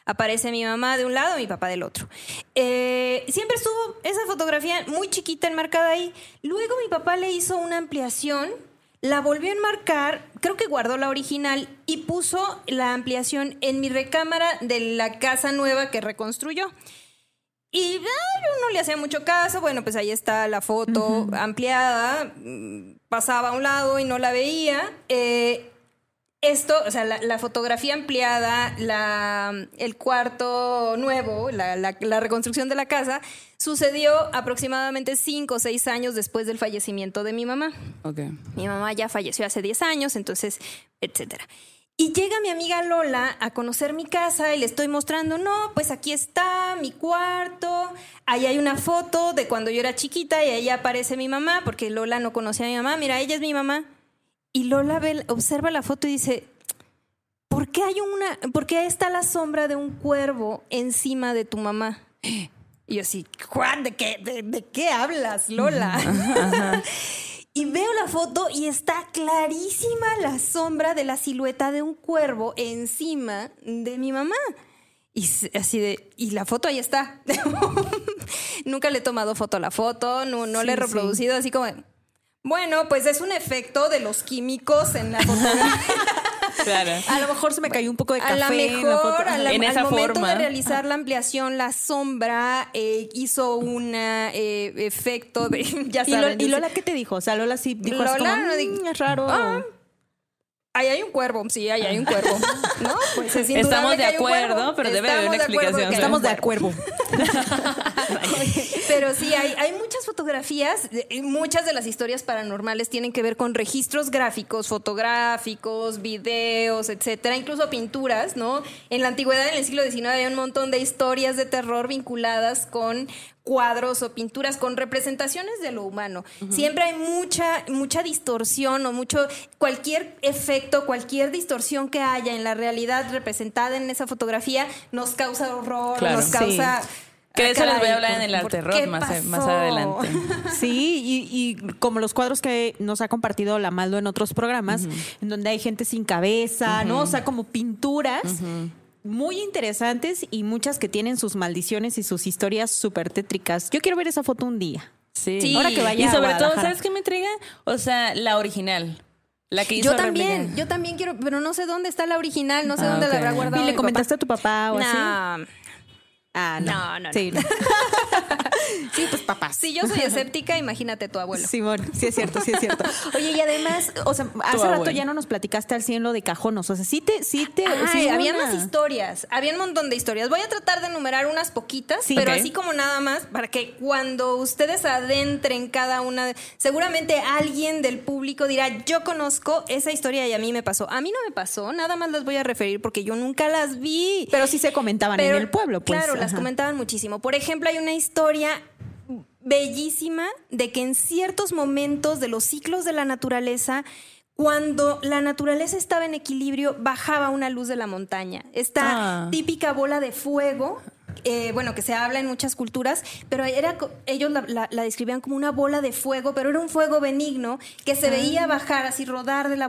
Aparece mi mamá de un lado, mi papá del otro. Eh, siempre estuvo esa fotografía muy chiquita enmarcada ahí. Luego mi papá le hizo una ampliación la volvió a enmarcar, creo que guardó la original y puso la ampliación en mi recámara de la casa nueva que reconstruyó. Y ah, yo no le hacía mucho caso, bueno, pues ahí está la foto ampliada, mm, pasaba a un lado y no la veía. Eh, esto, o sea, la, la fotografía ampliada, la, el cuarto nuevo, la, la- reconstrucción de la casa, sucedió aproximadamente cinco o seis años después del fallecimiento de mi mamá. Ok. Mi mamá ya falleció hace 10 años, entonces, etcétera. Y llega mi amiga Lola a conocer mi casa y le estoy mostrando, no, pues aquí está mi cuarto, ahí hay una foto de cuando yo era chiquita y ahí aparece mi mamá, porque Lola no conocía a mi mamá, mira, ella es mi mamá. Y Lola ve, observa la foto y dice, ¿por qué hay una, por qué está la sombra de un cuervo encima de tu mamá? Y yo así, "¿Juan, ¿de qué, de, de qué hablas, Lola? Y veo la foto y está clarísima la sombra de la silueta de un cuervo encima de mi mamá. Y así de, y la foto ahí está. Nunca le he tomado foto a la foto, no, no le he Sí, reproducido así como, bueno, pues es un efecto de los químicos en la fotografía. Claro. A lo mejor se me cayó un poco de A café lo en la foto. mejor, a la- En al esa momento forma. de realizar la ampliación, la sombra eh, hizo un eh, efecto de, ya ¿Y, Lo- saben. y dice, Lola qué te dijo? O sea, Lola sí dijo así Lola como, no "Mm, es raro. Ah, Ahí hay un cuervo, sí, ahí hay un cuervo. ¿No? Pues es Estamos de acuerdo, pero debe haber una Estamos de acuerdo explicación. Estamos de cuervo. Pero sí, hay, hay muchas fotografías, muchas de las historias paranormales tienen que ver con registros gráficos, fotográficos, videos, etcétera, incluso pinturas, ¿no? En la antigüedad, en el siglo XIX, había un montón de historias de terror vinculadas con cuadros o pinturas con representaciones de lo humano. Siempre hay mucha mucha distorsión o mucho cualquier efecto, cualquier distorsión que haya en la realidad representada en esa fotografía nos causa horror, Claro. nos Sí. Que de Ah, eso les voy a hablar en el ¿por Arte qué Rock más, más adelante. Sí, y, y como los cuadros que nos ha compartido la Maldo en otros programas, en donde hay gente sin cabeza, ¿no? O sea, como pinturas muy interesantes y muchas que tienen sus maldiciones y sus historias súper tétricas. Yo quiero ver esa foto un día. Sí. Sí. Ahora que vaya Y sobre todo. ¿sabes qué me intriga? O sea, la original. La que hizo Yo también, yo también quiero, pero no sé dónde está la original, no sé Ah, dónde ok. la habrá guardado. ¿Y le comentaste papá. a tu papá o así? Ah, no. No, no, Sí, no. sí, pues papás. Si yo soy escéptica, imagínate tu abuelo. Simón, sí es cierto, sí es cierto. Oye, y además, o sea, hace rato abuelo. ya no nos platicaste al 100 lo de cajonos. O sea, sí te, sí te. Ay, sí había una- más historias, había un montón de historias. Voy a tratar de enumerar unas poquitas, Sí. pero así como nada más, para que cuando ustedes adentren cada una, de- seguramente alguien del público dirá, yo conozco esa historia y a mí me pasó. A mí no me pasó, nada más las voy a referir porque yo nunca las vi. Pero sí se comentaban Pero, en el pueblo, pues. Claro, las comentaban muchísimo. Por ejemplo, hay una historia bellísima de que en ciertos momentos de los ciclos de la naturaleza, cuando la naturaleza estaba en equilibrio, bajaba una luz de la montaña. Esta Ah. típica bola de fuego. eh, bueno, que se habla en muchas culturas, pero era, ellos la, la- la describían como una bola de fuego, pero era un fuego benigno que se veía bajar, así rodar de la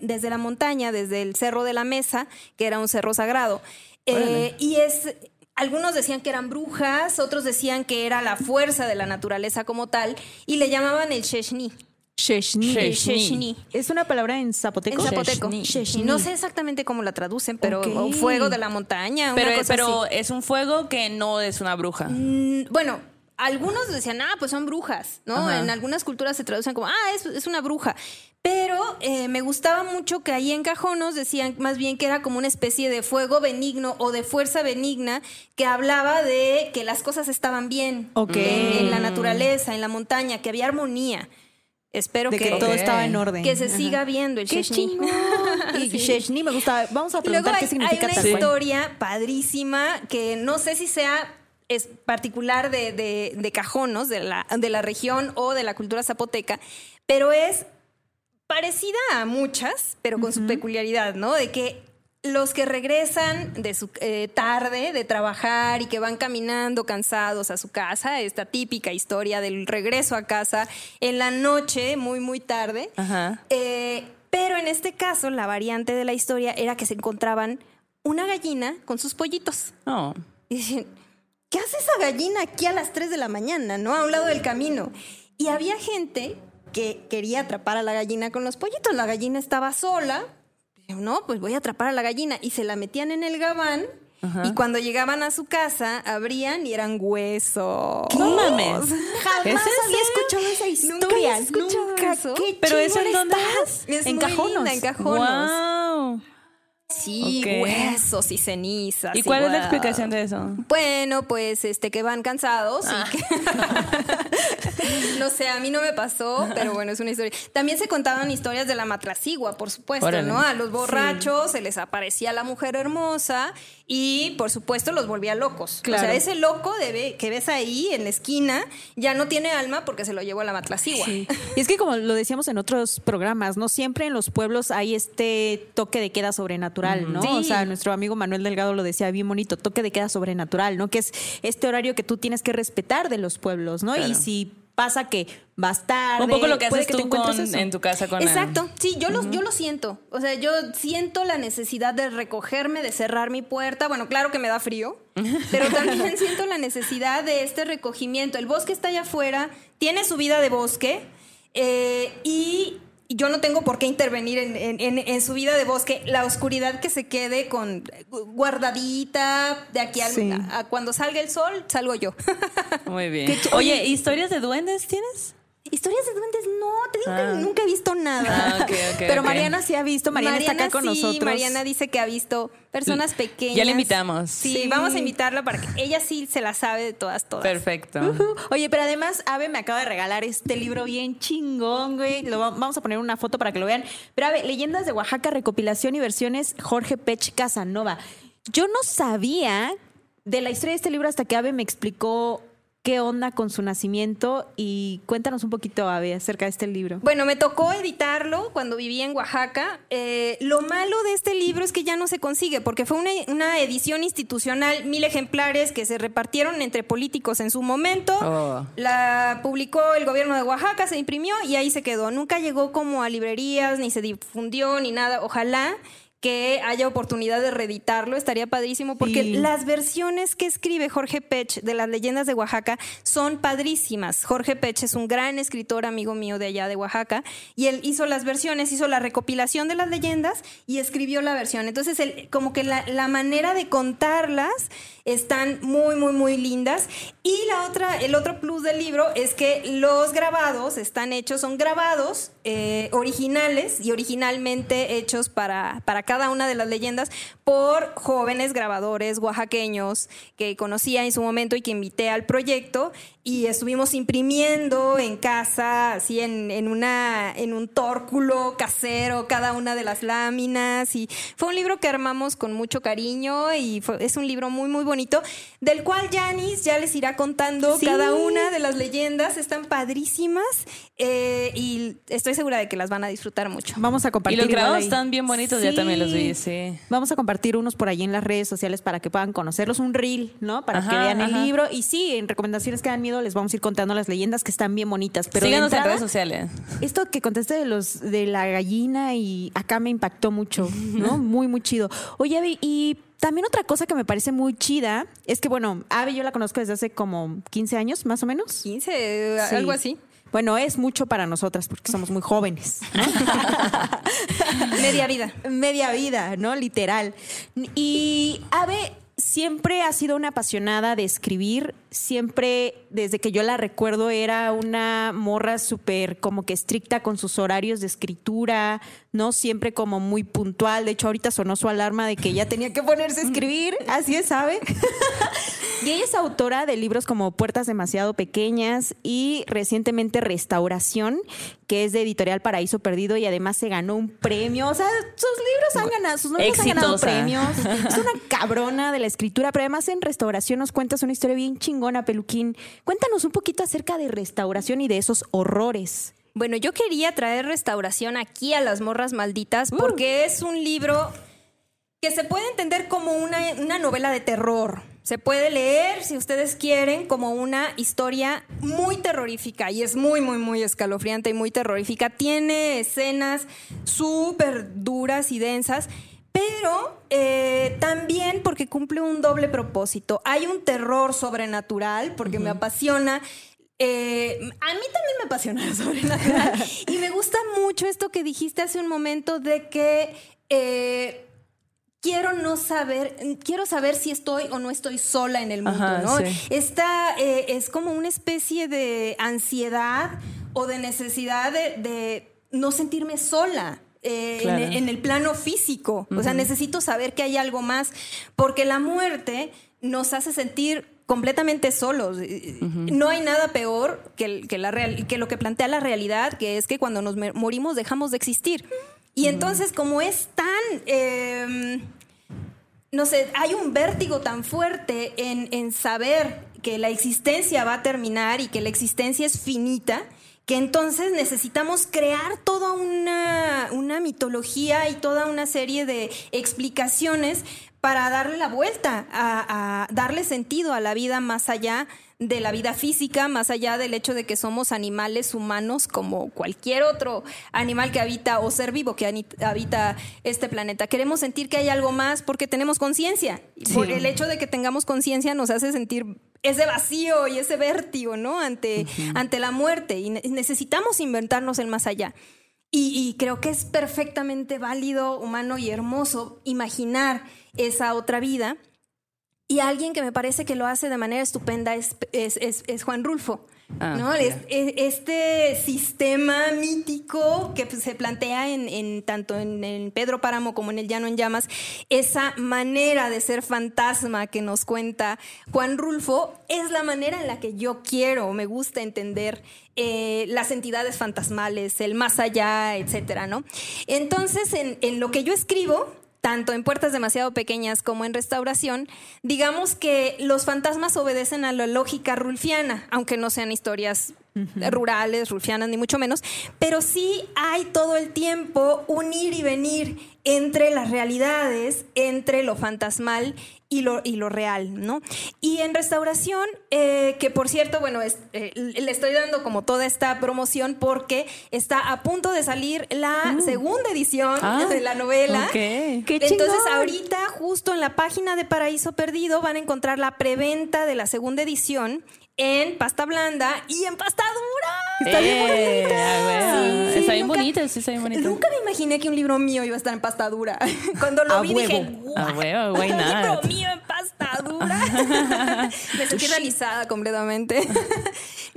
desde la montaña, desde el cerro de la mesa, que era un cerro sagrado. Eh, y es algunos decían que eran brujas, otros decían que era la fuerza de la naturaleza como tal, y le llamaban el Sheshni. Sheshni. Sheshni. ¿Es una palabra en zapoteco? En zapoteco. Sheshni. Sheshni. No sé exactamente cómo la traducen, pero o fuego de la montaña, Pero, una cosa pero así. es un fuego que no es una bruja. Mm, bueno, algunos decían, ah, pues son brujas, ¿no? Ajá. En algunas culturas se traducen como, ah, es, es una bruja. Pero eh, me gustaba mucho que ahí en Cajonos decían más bien que era como una especie de fuego benigno o de fuerza benigna que hablaba de que las cosas estaban bien Ok. en, en la naturaleza, en la montaña, que había armonía. Espero De que, que, todo Ok. estaba en orden. que se Ajá. siga viendo el ¡Qué Sheshni. chingón! Y Sí. Sheshni me gusta. Vamos a Y luego preguntar hay, qué significa hay una historia padrísima que no sé si sea es particular de, de- de Cajonos, de la, de la región o de la cultura zapoteca, pero es parecida a muchas, pero con su peculiaridad, ¿no? De que los que regresan de su eh, tarde de trabajar y que van caminando cansados a su casa, esta típica historia del regreso a casa en la noche, muy, muy tarde, Ajá. eh, pero en este caso, la variante de la historia era que se encontraban una gallina con sus pollitos. No. Y dicen, ¿qué hace esa gallina aquí a las 3 de la mañana, no? A un lado del camino. Y había gente que quería atrapar a la gallina con los pollitos. La gallina estaba sola. No, pues voy a atrapar a la gallina. Y se la metían en el gabán. Y cuando llegaban a su casa, abrían y eran huesos. No mames. Jamás ¿Es había escuchado esa historia. ¿Nunca Nunca. eso? ¿Qué ¿Pero eso en dónde estás? Es en cajonos. linda, en cajonos. Wow. Sí, huesos y cenizas. ¿Y cuál es la explicación de eso? Bueno, pues este que van cansados Ah. y que no sé, a mí no me pasó, pero bueno, es una historia. También se contaban historias de la matracigua, por supuesto, Órale. ¿no? A los borrachos se les aparecía la mujer hermosa y por supuesto los volvía locos. Claro. O sea, ese loco de ve- que ves ahí en la esquina ya no tiene alma porque se lo llevó a la matracigua. Sí. Y es que como lo decíamos en otros programas, no siempre en los pueblos hay este toque de queda sobrenatural, ¿no? Sí. O sea, nuestro amigo Manuel Delgado lo decía bien bonito, toque de queda sobrenatural, ¿no? Que es este horario que tú tienes que respetar de los pueblos, ¿no? Claro. Y si pasa que vas tarde, Un poco lo que haces te tú con, en tu casa con Exacto, sí, yo, lo, yo lo siento. O sea, yo siento la necesidad de recogerme, de cerrar mi puerta. Bueno, claro que me da frío, pero también siento la necesidad de este recogimiento. El bosque está allá afuera, tiene su vida de bosque eh, y yo no tengo por qué intervenir en, en- en- en su vida de bosque. La oscuridad que se quede con guardadita de aquí al, Sí. a, a cuando salga el sol, salgo yo. Muy bien. Oye, ¿historias de duendes tienes? Historias de duendes, no, te digo Ah. que nunca he visto nada. Ah, Pero. Mariana sí ha visto, Mariana, está acá con sí, nosotros. Mariana dice que ha visto personas pequeñas. Ya la invitamos. Sí, Sí. vamos a invitarla para que ella sí se la sabe de todas, todas. Perfecto. Oye, pero además, Ave me acaba de regalar este libro bien chingón, güey. Lo va- vamos a poner una foto para que lo vean. Pero Ave, Leyendas de Oaxaca, recopilación y versiones, Jorge Pech Casanova. Yo no sabía de la historia de este libro hasta que Ave me explicó qué onda con su nacimiento y cuéntanos un poquito, Ave, acerca de este libro. Bueno, me tocó editarlo cuando vivía en Oaxaca. Eh, lo malo de este libro es que ya no se consigue, porque fue una, una edición institucional, mil ejemplares que se repartieron entre políticos en su momento. Oh. La publicó el gobierno de Oaxaca, se imprimió y ahí se quedó. Nunca llegó como a librerías, ni se difundió, ni nada. Ojalá que haya oportunidad de reeditarlo, estaría padrísimo, porque Sí. las versiones que escribe Jorge Pech de las leyendas de Oaxaca son padrísimas. Jorge Pech es un gran escritor, amigo mío de allá de Oaxaca, y él hizo las versiones, hizo la recopilación de las leyendas y escribió la versión. Entonces, el- como que la, la manera de contarlas están muy, muy, muy lindas. Y la otra, el otro plus del libro es que los grabados están hechos, son grabados eh, originales y originalmente hechos para, para cada una de las leyendas por jóvenes grabadores oaxaqueños que conocía en su momento y que invité al proyecto y estuvimos imprimiendo en casa, así en, en, una, en un tórculo casero, cada una de las láminas. Y fue un libro que armamos con mucho cariño y fue- es un libro muy, muy bonito, del cual Janis ya les irá contando Sí. cada una de las leyendas. Están padrísimas eh, y estoy segura de que las van a disfrutar mucho. Vamos a Y compartir. los igual grabados están bien bonitos, ya también los vi, sí. Vamos a compartir unos por ahí en las redes sociales para que puedan conocerlos. Un reel, ¿no? Para que Ajá, vean el libro. Y sí, en recomendaciones que dan miedo les vamos a ir contando las leyendas que están bien bonitas. Pero Síganos en redes sociales. Esto que contesté de los de la gallina y acá me impactó mucho, ¿no? Muy, muy chido. Oye, Abby, y también otra cosa que me parece muy chida es que, bueno, Abby yo la conozco desde hace como 15 años, más o menos. 15, Sí. algo así. Bueno, es mucho para nosotras porque somos muy jóvenes. ¿no? Media vida. media vida, ¿no? Literal. Y Ave siempre ha sido una apasionada de escribir. Siempre, desde que yo la recuerdo, era una morra súper como que estricta con sus horarios de escritura, ¿no? Siempre como muy puntual. De hecho, ahorita sonó su alarma de que ya tenía que ponerse a escribir. Así es, ¿sabe? Y ella es autora de libros como Puertas demasiado pequeñas y recientemente Restauración, que es de Editorial Paraíso Perdido y además se ganó un premio. O sea, sus libros han ganado, sus novelas han ganado premios. Es una cabrona de la escritura, pero además en Restauración nos cuentas una historia bien chingona, Peluquín. Cuéntanos un poquito acerca de Restauración y de esos horrores. Bueno, yo quería traer restauración aquí a las morras malditas porque es un libro que se puede entender como una, una novela de terror. Se puede leer, si ustedes quieren, como una historia muy terrorífica y es muy, muy, muy escalofriante y muy terrorífica. Tiene escenas súper duras y densas, pero eh, también porque cumple un doble propósito. Hay un terror sobrenatural, porque me apasiona. Eh, a mí también me apasiona lo sobrenatural. y me gusta mucho esto que dijiste hace un momento de que eh, quiero no saber, quiero saber si estoy o no estoy sola en el mundo, Ajá, ¿no? sí. Esta eh, es como una especie de ansiedad o de necesidad de, de no sentirme sola. eh, Claro. en, en el plano físico. O sea, necesito saber que hay algo más, porque la muerte nos hace sentir completamente solos. No hay nada peor que, que la real- que lo que plantea la realidad, que es que cuando nos morimos dejamos de existir. Y entonces, como es tan... eh, no sé, hay un vértigo tan fuerte en, en saber que la existencia va a terminar y que la existencia es finita, que entonces necesitamos crear toda una, una mitología y toda una serie de explicaciones para darle la vuelta, a, a darle sentido a la vida más allá de la vida física, más allá del hecho de que somos animales humanos como cualquier otro animal que habita o ser vivo que habita este planeta. Queremos sentir que hay algo más porque tenemos conciencia. Por el hecho de que tengamos conciencia nos hace sentir ese vacío y ese vértigo, ¿no? Ante, ante la muerte. Y ne- necesitamos inventarnos el más allá. Y, y creo que es perfectamente válido, humano y hermoso imaginar esa otra vida. Y alguien que me parece que lo hace de manera estupenda es, es, es- es Juan Rulfo. Ah, ¿no? este sistema mítico que pues, se plantea en, en- tanto en, en Pedro Páramo como en El Llano en Llamas, esa manera de ser fantasma que nos cuenta Juan Rulfo, es la manera en la que yo quiero, me gusta entender eh, las entidades fantasmales, el más allá, etcétera, ¿no? Entonces, en, en lo que yo escribo, tanto en puertas demasiado pequeñas como en restauración, digamos que los fantasmas obedecen a la lógica rulfiana, aunque no sean historias rurales, rulfianas, ni mucho menos, pero sí hay todo el tiempo un ir y venir entre las realidades, entre lo fantasmal y lo, y lo real, ¿no? Y en restauración, eh, que por cierto, bueno, es- eh, le estoy dando como toda esta promoción porque está a punto de salir la segunda edición Ah, de la novela. ok. ¡Qué Entonces, chingón! ahorita, justo en la página de Paraíso Perdido, van a encontrar la preventa de la segunda edición en pasta blanda y en pasta dura. Está bien bonita. Sí, está bien nunca- bonita, sí, está bien bonita. Nunca me imaginé que un libro mío iba a estar en pasta dura. Cuando lo A vi huevo. dije, A "What? huevo, why Un libro mío en pasta dura. me sentí realizada completamente.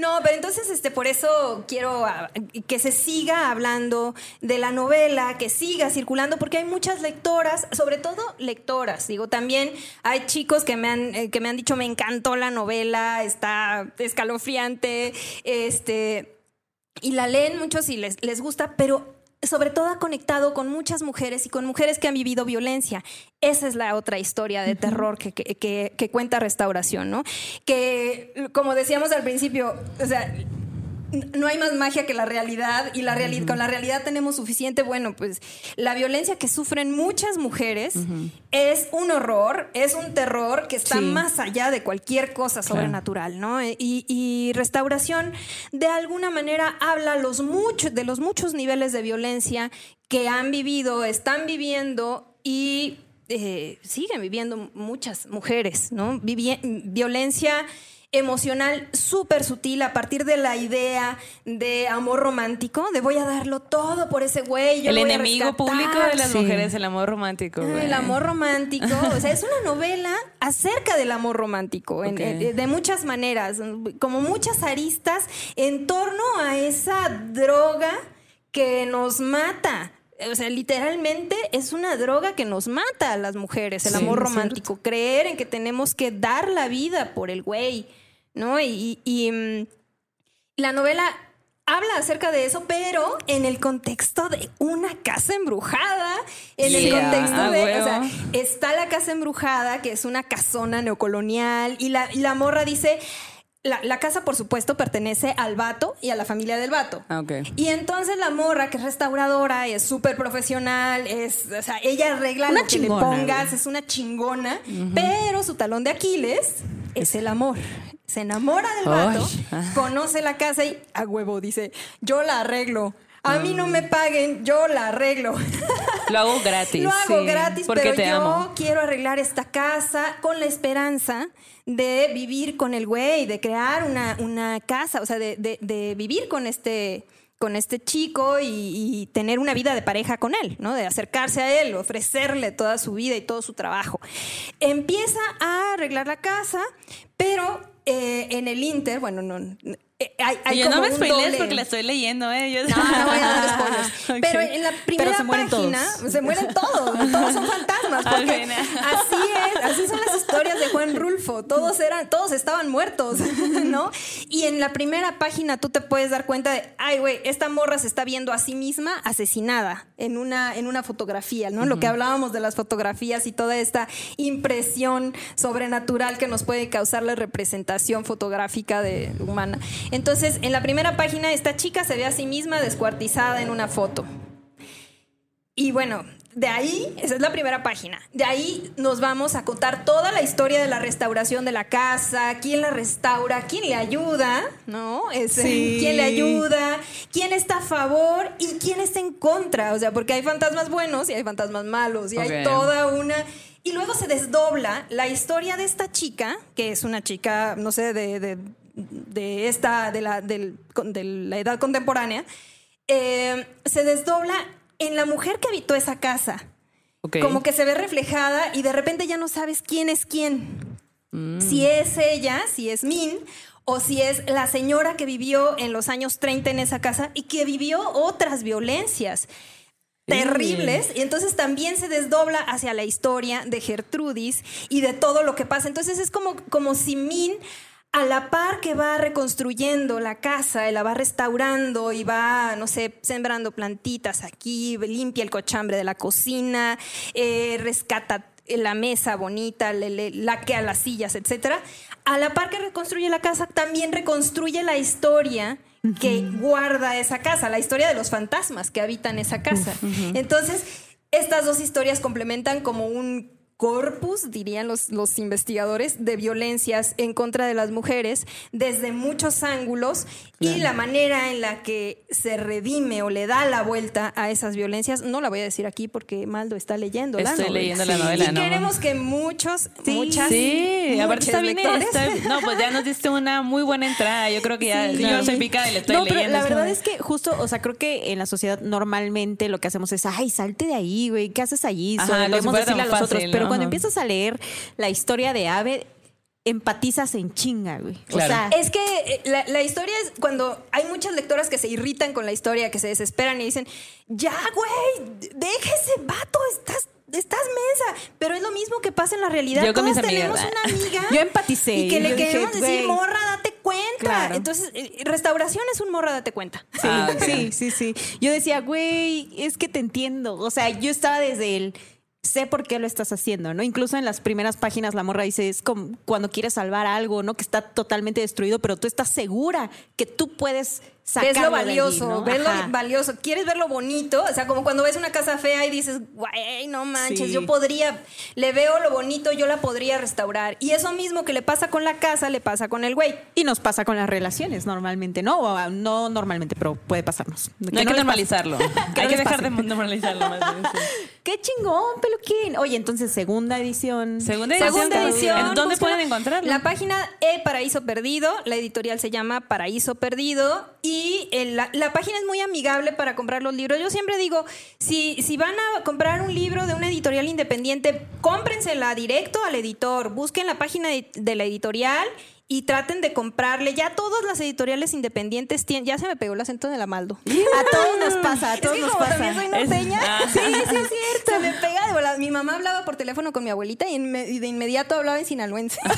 No, pero entonces este por eso quiero ah, que se siga hablando de la novela, que siga circulando porque hay muchas lectoras, sobre todo lectoras. Digo, también hay chicos que me han eh, que me han dicho me encantó la novela, está escalofriante, este y la leen muchos y les, les gusta, pero sobre todo ha conectado con muchas mujeres y con mujeres que han vivido violencia. Esa es la otra historia de terror que, que- que- que cuenta Restauración, ¿no? Que, como decíamos al principio, o sea, no hay más magia que la realidad y la realidad con la realidad tenemos suficiente bueno pues la violencia que sufren muchas mujeres es un horror es un terror que está Sí. más allá de cualquier cosa sobrenatural no y, y restauración de alguna manera habla los muchos de los muchos niveles de violencia que han vivido están viviendo y eh, siguen viviendo muchas mujeres no Vivi- violencia emocional súper sutil a partir de la idea de amor romántico, de voy a darlo todo por ese güey. yo El enemigo rescatar. público de las Sí. mujeres, el amor romántico. güey. El amor romántico, o sea, es una novela acerca del amor romántico, en- eh, de muchas maneras, como muchas aristas en torno a esa droga que nos mata. O sea, literalmente es una droga que nos mata a las mujeres, el Sí, amor romántico. Creer en que tenemos que dar la vida por el güey, ¿no? Y, y, mm, la novela habla acerca de eso, pero en el contexto de una casa embrujada, en el contexto ah, de, o sea, está la casa embrujada, que es una casona neocolonial, y la, y la morra dice, la, la casa por supuesto pertenece al vato y a la familia del vato. Ah. Y entonces la morra, que es restauradora, es súper profesional, es, o sea, ella arregla Una lo que le pongas, güey. es una chingona, pero su talón de Aquiles es el amor. Se enamora del vato, conoce la casa y a huevo dice, yo la arreglo. A mí no me paguen, yo la arreglo. Lo hago gratis. Lo hago sí, gratis, porque pero te yo amo. quiero arreglar esta casa con la esperanza de vivir con el güey, de crear una, una casa, o sea, de, de- de vivir con este con este chico y, y tener una vida de pareja con él, ¿no? De acercarse a él, ofrecerle toda su vida y todo su trabajo. Empieza a arreglar la casa, pero eh, en el Inter, bueno, no, hay, hay Y yo no me spoilees porque la estoy leyendo, ¿eh? Yo- no, no voy a dar spoilers. Ok. Pero en la primera se página todos. se mueren todos. Todos son fantasmas. Porque así es, así son las historias de Juan Rulfo. Todos eran, todos estaban muertos, ¿no? Y en la primera página tú te puedes dar cuenta de, ay, güey, esta morra se está viendo a sí misma asesinada en una, en una fotografía, ¿no? Lo que hablábamos de las fotografías y toda esta impresión sobrenatural que nos puede causar la representación fotográfica de humana. Entonces, en la primera página, esta chica se ve a sí misma descuartizada en una foto. Y bueno, de ahí, esa es la primera página. De ahí nos vamos a contar toda la historia de la restauración de la casa, quién la restaura, quién le ayuda, ¿no? Ese, Sí. ¿Quién le ayuda? ¿Quién está a favor y quién está en contra? O sea, porque hay fantasmas buenos y hay fantasmas malos y hay toda una... Y luego se desdobla la historia de esta chica, que es una chica, no sé, de, de, de esta, de la, del- de la edad contemporánea, eh, se desdobla en la mujer que habitó esa casa. Como que se ve reflejada y de repente ya no sabes quién es quién. Mm. Si es ella, si es Min, o si es la señora que vivió en los años 30 en esa casa y que vivió otras violencias terribles y entonces también se desdobla hacia la historia de Gertrudis y de todo lo que pasa. Entonces es como, como si Min a la par que va reconstruyendo la casa, y la va restaurando y va, no sé, sembrando plantitas aquí, limpia el cochambre de la cocina, eh, rescata la mesa bonita, le, le- laquea las sillas, etcétera. A la par que reconstruye la casa, también reconstruye la historia que guarda esa casa, la historia de los fantasmas que habitan esa casa. Entonces, estas dos historias complementan como un corpus, dirían los, los investigadores, de violencias en contra de las mujeres desde muchos ángulos y la manera en la que se redime o le da la vuelta a esas violencias, no la voy a decir aquí porque Maldo está leyendo la Estoy novela. leyendo la Sí. novela, Y queremos que muchos, muchas, Sí, aparte muchos está bien. está- no, pues ya nos diste una muy buena entrada. Yo creo que ya Sí. yo soy picada y le estoy no, pero leyendo. la verdad es que justo, o sea, creo que en la sociedad normalmente lo que hacemos es, ay, salte de ahí, güey, ¿qué haces allí? Ajá, Solemos decirle a los otros. Cuando empiezas a leer la historia de Ave, empatizas en chinga, güey. Claro. O sea, Es que eh, la, la historia es cuando hay muchas lectoras que se irritan con la historia, que se desesperan y dicen, ya, güey, deja ese vato, estás, estás mensa. Pero es lo mismo que pasa en la realidad. Yo con Todas mis amigas, tenemos ah. una amiga. Yo empaticé, Y que le dije, queremos decir, morra, date cuenta. Claro. Entonces, eh, restauración es un morra, date cuenta. Sí, Ah, sí, sí, sí. Yo decía, güey, es que te entiendo. O sea, yo estaba desde el sé por qué lo estás haciendo, ¿no? Incluso en las primeras páginas la morra dice, es como cuando quieres salvar algo, ¿no? Que está totalmente destruido, pero tú estás segura que tú puedes Ves lo de allí, valioso, ¿no? ves Ajá. lo valioso. Quieres ver lo bonito, o sea, como cuando ves una casa fea y dices, güey, no manches, Sí. yo podría, le veo lo bonito, yo la podría restaurar. Y eso mismo que le pasa con la casa, le pasa con el güey. Y nos pasa con las relaciones normalmente, ¿no? O, ah, no normalmente, pero puede pasarnos. No hay no que normalizarlo. Que hay que dejar de normalizarlo más bien. sí. ¡Qué chingón, peluquín! Oye, entonces, segunda edición. Segunda edición. Segunda edición. ¿En dónde pueden encontrarlo? La página E Paraíso Perdido, la editorial se llama Paraíso Perdido y el- la, la página es muy amigable para comprar los libros. Yo siempre digo, si, si van a comprar un libro de una editorial independiente, cómprensela directo al editor, busquen la página de, de la editorial y traten de comprarle. Ya todas las editoriales independientes tienen, ya se me pegó el acento de la Maldo. A todos nos pasa, a Es todos que nos como pasa. también soy Es- norteña, Ah. sí, sí es cierto. Se me pega de volada. Mi mamá hablaba por teléfono con mi abuelita y, inme- y de inmediato hablaba en sinaloense.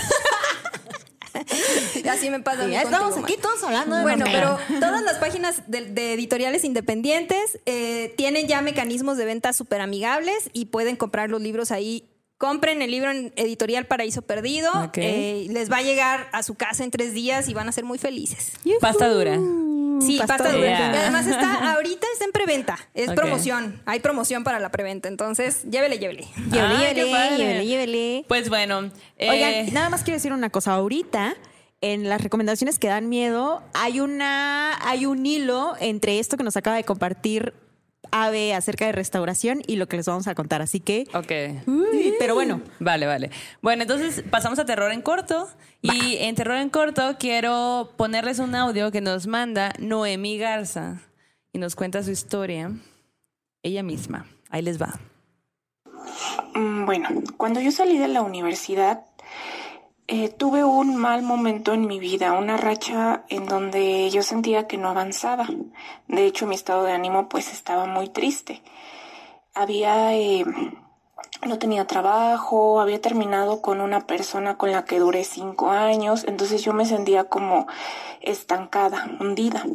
Así me pasa. Ya contigo, estamos aquí todos hablando de Bueno, pero todas las páginas de, de editoriales independientes eh, tienen ya mecanismos de venta súper amigables y pueden comprar los libros ahí. Compren el libro en Editorial Paraíso Perdido. Eh, les va a llegar a su casa en tres días y van a ser muy felices. Pasta dura. Sí, Pasta pasta, dura. dura. Yeah. Y además está, ahorita está en preventa. Es promoción. Hay promoción para la preventa. Entonces, llévele, llévele. Llévele, Ay, qué llévele, llévele, llévele. Pues bueno. eh, Oigan, nada más quiero decir una cosa. Ahorita, en las recomendaciones que dan miedo, hay una, hay un hilo entre esto que nos acaba de compartir Ave acerca de restauración y lo que les vamos a contar. Así que, Ok. uy, pero bueno, Vale, vale. Bueno, entonces pasamos a terror en corto. Y en terror en corto quiero ponerles un audio que nos manda Noemí Garza y nos cuenta su historia ella misma. Ahí les va. Mm, Bueno, cuando yo salí de la universidad, eh, tuve un mal momento en mi vida, una racha en donde yo sentía que no avanzaba. De hecho, mi estado de ánimo pues estaba muy triste. Había, eh, no tenía trabajo, había terminado con una persona con la que duré cinco años, entonces yo me sentía como estancada, hundida.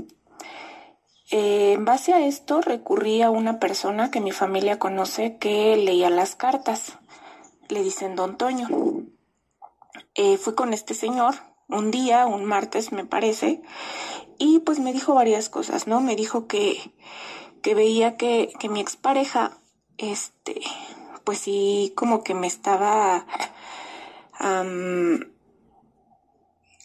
Eh, en base a esto recurrí a una persona que mi familia conoce que leía las cartas. Le dicen Don Toño. Eh, fui con este señor un día, un martes me parece, y pues me dijo varias cosas, ¿no? Me dijo que, que veía que, que mi expareja, este, pues sí, como que me estaba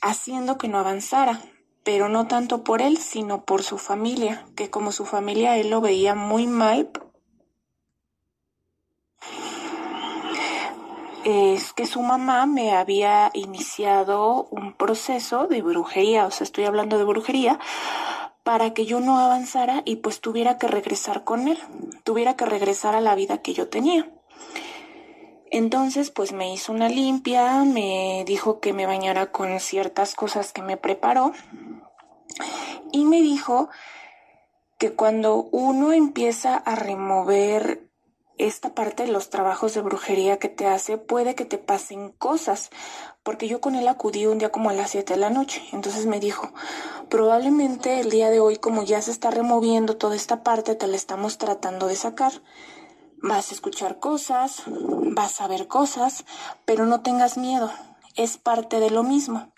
haciendo que no avanzara, pero no tanto por él, sino por su familia, que como su familia él lo veía muy mal. Es que su mamá me había iniciado un proceso de brujería, o sea, estoy hablando de brujería, para que yo no avanzara y pues tuviera que regresar con él, tuviera que regresar a la vida que yo tenía. Entonces, pues me hizo una limpia, me dijo que me bañara con ciertas cosas que me preparó y me dijo que cuando uno empieza a remover esta parte de los trabajos de brujería que te hace, puede que te pasen cosas, porque yo con él acudí un día como a las 7 de la noche, entonces me dijo, probablemente el día de hoy como ya se está removiendo toda esta parte, te la estamos tratando de sacar, vas a escuchar cosas, vas a ver cosas, pero no tengas miedo, es parte de lo mismo.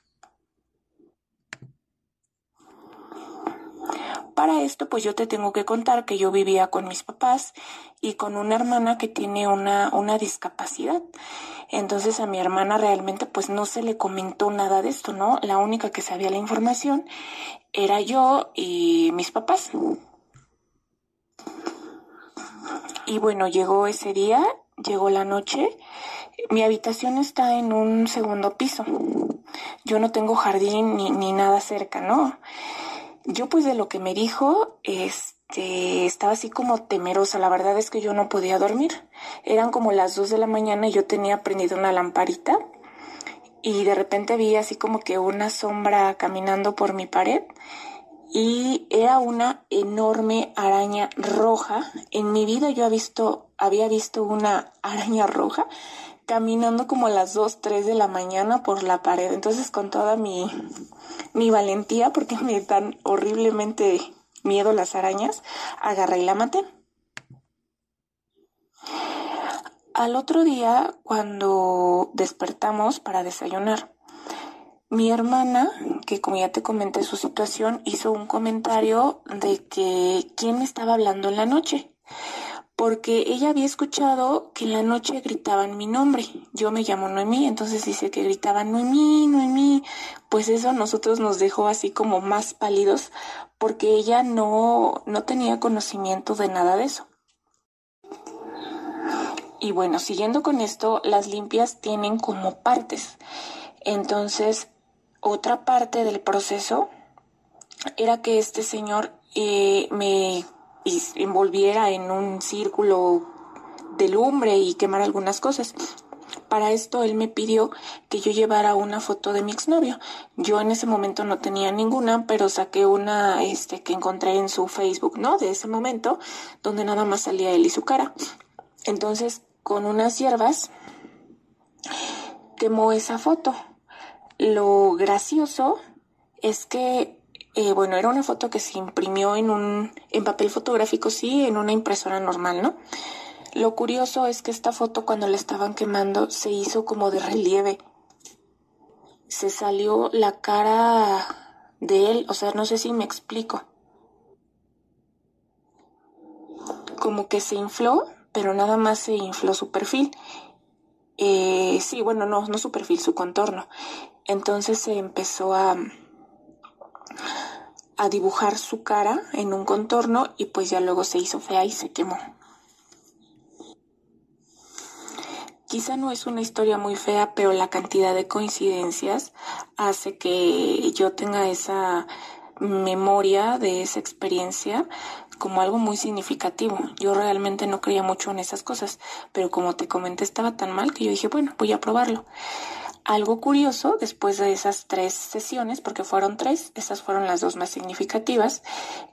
Para esto, pues yo te tengo que contar que yo vivía con mis papás y con una hermana que tiene una, una discapacidad. Entonces a mi hermana realmente pues no se le comentó nada de esto, ¿no? La única que sabía la información era yo y mis papás. Y bueno, llegó ese día, llegó la noche. Mi habitación está en un segundo piso. Yo no tengo jardín ni, ni nada cerca, ¿no? Yo pues de lo que me dijo, este, estaba así como temerosa. La verdad es que yo no podía dormir. Eran como las dos de la mañana y yo tenía prendido una lamparita y de repente vi así como que una sombra caminando por mi pared y era una enorme araña roja. En mi vida yo visto, había visto una araña roja caminando como a las 2, 3 de la mañana por la pared. Entonces con toda mi, mi valentía, porque me dan horriblemente miedo las arañas, agarré y la maté. Al otro día, cuando despertamos para desayunar, mi hermana, que como ya te comenté su situación, hizo un comentario de que quién me estaba hablando en la noche porque ella había escuchado que en la noche gritaban mi nombre. Yo me llamo Noemí, entonces dice que gritaban Noemí, Noemí. Pues eso nosotros nos dejó así como más pálidos porque ella no, no tenía conocimiento de nada de eso. Y bueno, siguiendo con esto, las limpias tienen como partes. Entonces, otra parte del proceso era que este señor eh, me y envolviera en un círculo de lumbre y quemar algunas cosas. Para esto él me pidió que yo llevara una foto de mi exnovio. Yo en ese momento no tenía ninguna, pero saqué una este que encontré en su Facebook, ¿no? De ese momento, donde nada más salía él y su cara. Entonces, con unas hierbas quemó esa foto. Lo gracioso es que eh, bueno, era una foto que se imprimió en un, en papel fotográfico, sí, en una impresora normal, ¿no? Lo curioso es que esta foto cuando la estaban quemando se hizo como de relieve. Se salió la cara de él, o sea, no sé si me explico. Como que se infló, pero nada más se infló su perfil. Eh, sí, bueno, no, no su perfil, su contorno. Entonces se empezó a a dibujar su cara en un contorno y pues ya luego se hizo fea y se quemó. Quizá no es una historia muy fea, pero la cantidad de coincidencias hace que yo tenga esa memoria de esa experiencia como algo muy significativo. Yo realmente no creía mucho en esas cosas, pero como te comenté estaba tan mal que yo dije, bueno, voy a probarlo. Algo curioso, después de esas tres sesiones, porque fueron tres, esas fueron las dos más significativas,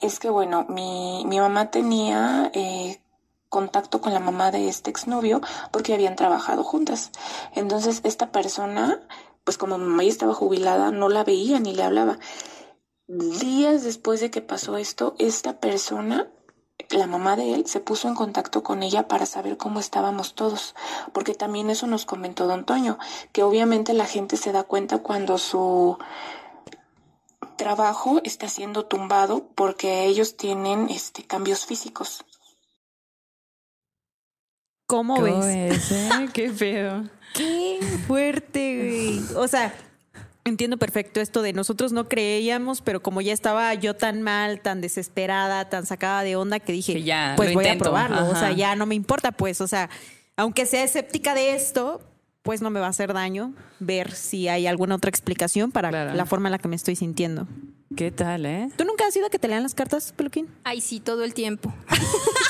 es que, bueno, mi, mi mamá tenía eh, contacto con la mamá de este exnovio porque habían trabajado juntas. Entonces, esta persona, pues como mi mamá ya estaba jubilada, no la veía ni le hablaba. Días después de que pasó esto, esta persona la mamá de él se puso en contacto con ella para saber cómo estábamos todos, porque también eso nos comentó don Toño, que obviamente la gente se da cuenta cuando su trabajo está siendo tumbado porque ellos tienen este cambios físicos. ¿Cómo, ves? eh? Qué feo. Qué fuerte, güey. O sea, entiendo perfecto esto de nosotros no creíamos, pero como ya estaba yo tan mal, tan desesperada, tan sacada de onda que dije, Que ya, pues voy intento. a probarlo. O sea, ya no me importa, pues, o sea, aunque sea escéptica de esto, pues no me va a hacer daño ver si hay alguna otra explicación para Claro. la forma en la que me estoy sintiendo. ¿Qué tal, eh? ¿Tú nunca has ido a que te lean las cartas, Peluquín? Ay, sí, todo el tiempo.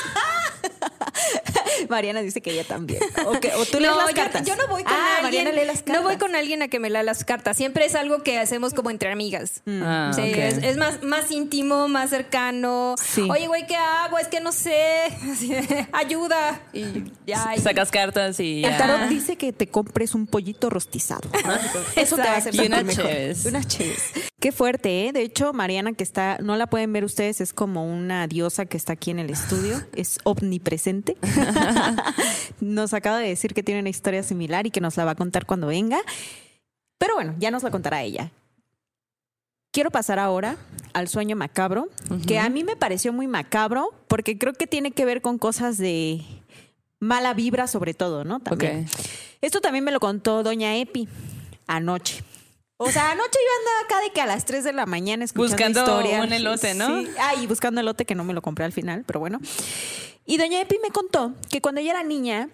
Mariana dice que ella también. O, que- o tú lees No, las yo- cartas. Yo, no voy con ah, alguien. Mariana lee las cartas. No voy con alguien a que me lea las cartas. Siempre es algo que hacemos como entre amigas. Ah, Sí, ok. es, es más, más íntimo, más cercano. Sí. Oye, güey, ¿qué hago? Es que no sé. Ayuda. Y ya. y- Sacas cartas y El tarot dice que te compres un pollito rostizado. Eso te va a hacer Y unas mejor. cheves. Unas cheves. Qué fuerte, ¿eh? De hecho, Mariana, que está, no la pueden ver ustedes, es como una diosa que está aquí en el estudio. Es omnipresente. nos acaba de decir que tiene una historia similar y que nos la va a contar cuando venga. Pero bueno, ya nos la contará ella. Quiero pasar ahora al sueño macabro, que a mí me pareció muy macabro porque creo que tiene que ver con cosas de mala vibra sobre todo, ¿no? También. Esto también me lo contó doña Epi anoche. O sea, anoche yo andaba acá de que a las 3 de la mañana escuchando Buscando historias. un elote, ¿no? Sí. Ah, y buscando elote que no me lo compré al final, pero bueno. Y doña Epi me contó que cuando ella era niña,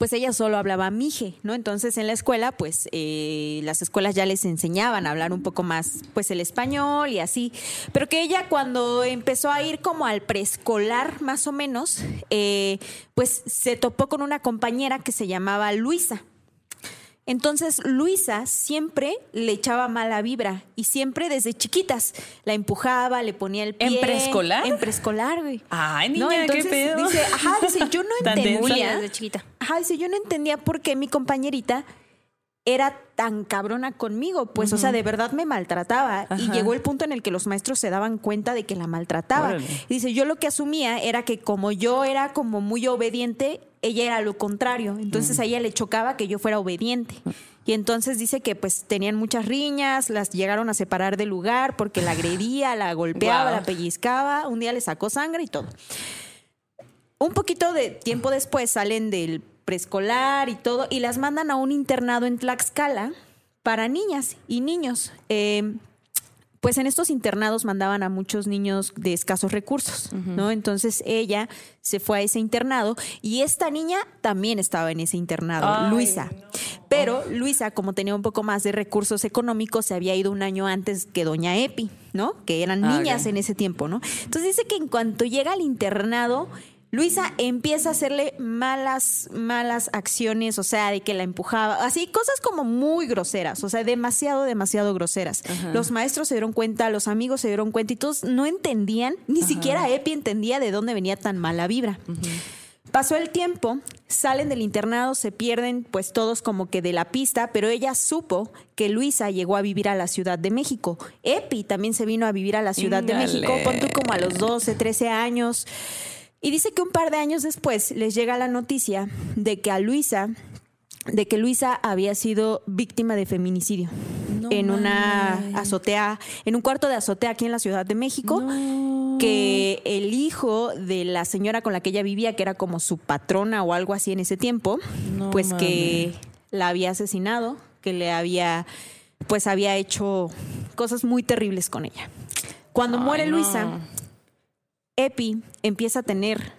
pues ella solo hablaba mije, ¿no? Entonces en la escuela, pues eh, las escuelas ya les enseñaban a hablar un poco más, pues el español y así. Pero que ella cuando empezó a ir como al preescolar, más o menos, eh, pues se topó con una compañera que se llamaba Luisa. Entonces Luisa siempre le echaba mala vibra y siempre desde chiquitas la empujaba, le ponía el pie. ¿En preescolar? En preescolar, güey. Ay, niña, No, qué entonces pedo. Dice, ajá, dice, yo no entendía. desde chiquita. Ajá, dice, yo no entendía por qué mi compañerita era tan cabrona conmigo, pues, o sea, de verdad me maltrataba. Y llegó el punto en el que los maestros se daban cuenta de que la maltrataba. Órale. Y dice, yo lo que asumía era que como yo era como muy obediente, ella era lo contrario. Entonces a ella le chocaba que yo fuera obediente. Y entonces dice que pues tenían muchas riñas, las llegaron a separar del lugar porque la agredía, la golpeaba, la pellizcaba, un día le sacó sangre y todo. Un poquito de tiempo después salen del preescolar y todo y las mandan a un internado en Tlaxcala para niñas y niños. Eh, pues en estos internados mandaban a muchos niños de escasos recursos, ¿no? Entonces ella se fue a ese internado y esta niña también estaba en ese internado, Ay, Luisa. Pero Luisa, como tenía un poco más de recursos económicos, se había ido un año antes que doña Epi, ¿no? Que eran Ah, niñas en ese tiempo, ¿no? Entonces dice que en cuanto llega al internado, Luisa empieza a hacerle malas, malas acciones, o sea, de que la empujaba, así, cosas como muy groseras, o sea, demasiado, demasiado groseras. Los maestros se dieron cuenta, los amigos se dieron cuenta y todos no entendían, ni siquiera Epi entendía de dónde venía tan mala vibra. Pasó el tiempo, salen del internado, se pierden pues todos como que de la pista, pero ella supo que Luisa llegó a vivir a la Ciudad de México. Epi también se vino a vivir a la Ciudad de. México, pon tú como a los 12, 13 años. Y dice que un par de años después les llega la noticia de que a Luisa, de que Luisa había sido víctima de feminicidio en una azotea, en un cuarto de azotea aquí en la Ciudad de México, que el hijo de la señora con la que ella vivía, que era como su patrona o algo así en ese tiempo, No pues que la había asesinado, que le había, pues había hecho cosas muy terribles con ella. Cuando Ay, muere. Luisa, Epi empieza a tener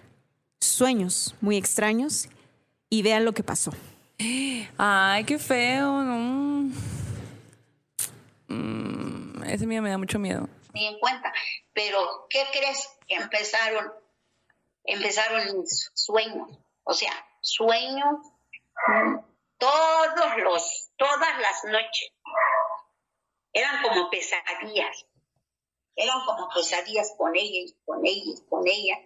sueños muy extraños y vean lo que pasó. Ay, qué feo. No. Mm, ese miedo me da mucho miedo. ni en cuenta. Pero, ¿qué crees? Que empezaron, empezaron mis sueños. O sea, sueños mm, todos los, todas las noches. Eran como pesadillas. Eran como pesadillas con ella y con ella y con ella.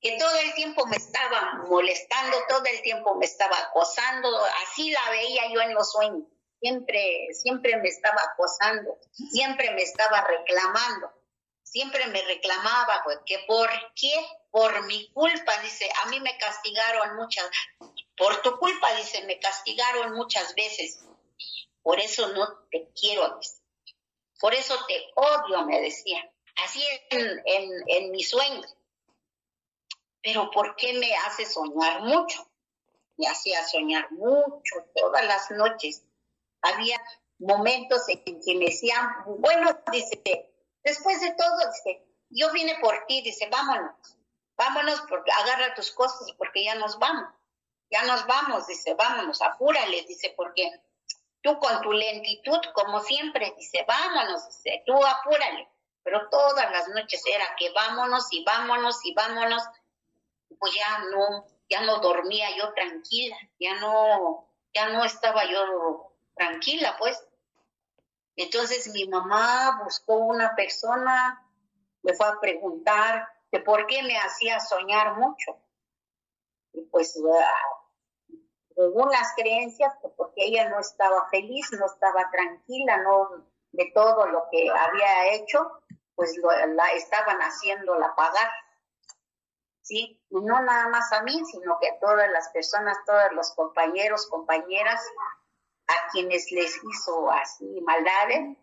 Que todo el tiempo me estaba molestando, todo el tiempo me estaba acosando. Así la veía yo en los sueños. Siempre, siempre me estaba acosando, siempre me estaba reclamando, siempre me reclamaba, pues, que por qué, por mi culpa, dice, a mí me castigaron muchas, por tu culpa, dice, me castigaron muchas veces, por eso no te quiero, dice, por eso te odio, me decía, así en, mis sueños. Pero ¿por qué me hace soñar mucho? Me hacía soñar mucho, todas las noches había momentos en que me decían, bueno, dice, después de todo, dice, yo vine por ti, dice, vámonos, vámonos, porque agarra tus cosas, porque ya nos vamos, ya nos vamos, dice, vámonos, apúrale, dice, porque tú con tu lentitud, como siempre, dice, vámonos, dice, tú apúrale, pero todas las noches era que vámonos y vámonos y vámonos, pues ya no, ya no dormía yo tranquila, ya no, ya no estaba yo tranquila, pues. Entonces mi mamá buscó una persona, le fue a preguntar de por qué me hacía soñar mucho. Y pues uh, según las creencias, que porque ella no estaba feliz, no estaba tranquila, no de todo lo que había hecho, pues la estaban haciéndola pagar. ¿Sí? Y no nada más a mí, sino que a todas las personas, todos los compañeros, compañeras, a quienes les hizo así maldades,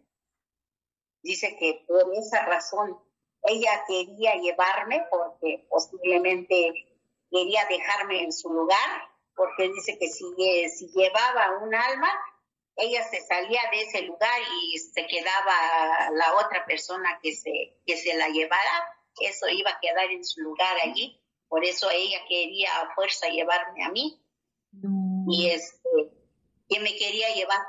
dice que por esa razón ella quería llevarme porque posiblemente quería dejarme en su lugar, porque dice que si, eh, si llevaba un alma, ella se salía de ese lugar y se quedaba la otra persona que se, que se la llevara, eso iba a quedar en su lugar allí, por eso ella quería a fuerza llevarme a mí y este que me quería llevar,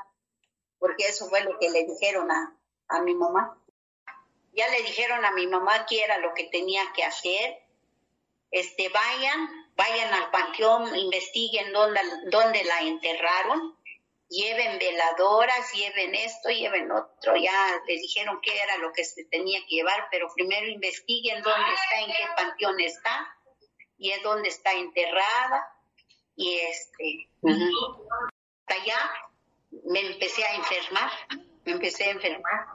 porque eso fue lo que le dijeron a, a mi mamá. Ya le dijeron a mi mamá que era lo que tenía que hacer. Este, vayan, vayan al panteón, investiguen dónde, dónde la enterraron, lleven veladoras, lleven esto, lleven otro. Ya les dijeron qué era lo que se tenía que llevar, pero primero investiguen dónde está, en qué panteón está y es dónde está enterrada. Y este, hasta allá me empecé a enfermar, me empecé a enfermar.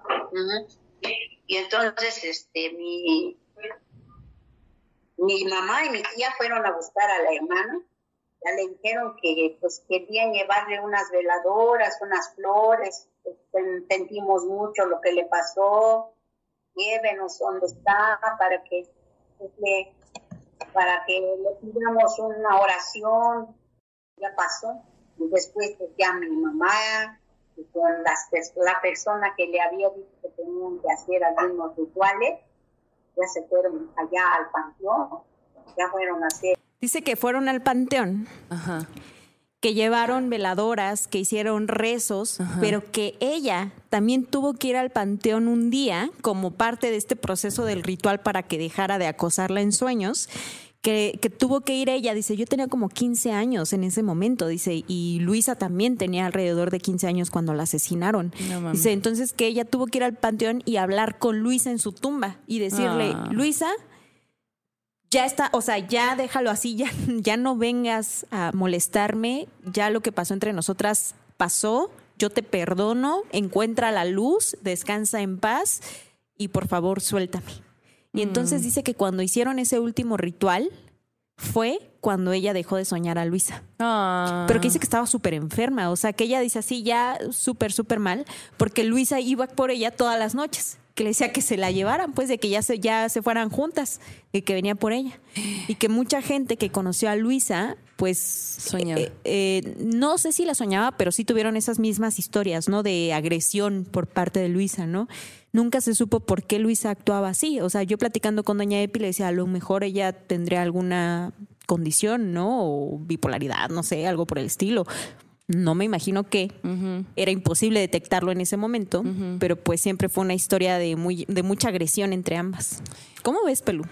Y entonces, este, mi, mi mamá y mi tía fueron a buscar a la hermana. Ya le dijeron que pues querían llevarle unas veladoras, unas flores. Pues, sen- sentimos mucho lo que le pasó. Llévenos donde está para que le- para que le pidamos una oración. Ya pasó. Y después pues, ya mi mamá con las, la persona que le había dicho que tenían que hacer algunos rituales, ya se fueron allá al panteón, ya fueron a hacer Dice que fueron al panteón, Ajá. que llevaron veladoras, que hicieron rezos, pero que ella también tuvo que ir al panteón un día como parte de este proceso del ritual para que dejara de acosarla en sueños. Que, que tuvo que ir ella, dice, yo tenía como 15 años en ese momento, dice, y Luisa también tenía alrededor de 15 años cuando la asesinaron. No dice, entonces que ella tuvo que ir al panteón y hablar con Luisa en su tumba y decirle, Ah. Luisa, ya está, o sea, ya déjalo así, ya, ya no vengas a molestarme, ya lo que pasó entre nosotras pasó, yo te perdono, encuentra la luz, descansa en paz y por favor suéltame. Y entonces dice que cuando hicieron ese último ritual fue cuando ella dejó de soñar a Luisa. Ah. Pero que dice que estaba súper enferma, o sea, que ella dice así ya súper, súper mal, porque Luisa iba por ella todas las noches, que le decía que se la llevaran, pues de que ya se, ya se fueran juntas, y que venía por ella. Y que mucha gente que conoció a Luisa, pues... Soñaba. eh, eh, no sé si la soñaba, pero sí tuvieron esas mismas historias, ¿no? De agresión por parte de Luisa, ¿no? Nunca se supo por qué Luisa actuaba así. O sea, yo platicando con doña Epi le decía, a lo mejor ella tendría alguna condición, ¿no? O bipolaridad, no sé, algo por el estilo. No me imagino que era imposible detectarlo en ese momento, pero pues siempre fue una historia de, muy, de mucha agresión entre ambas. ¿Cómo ves, Pelú?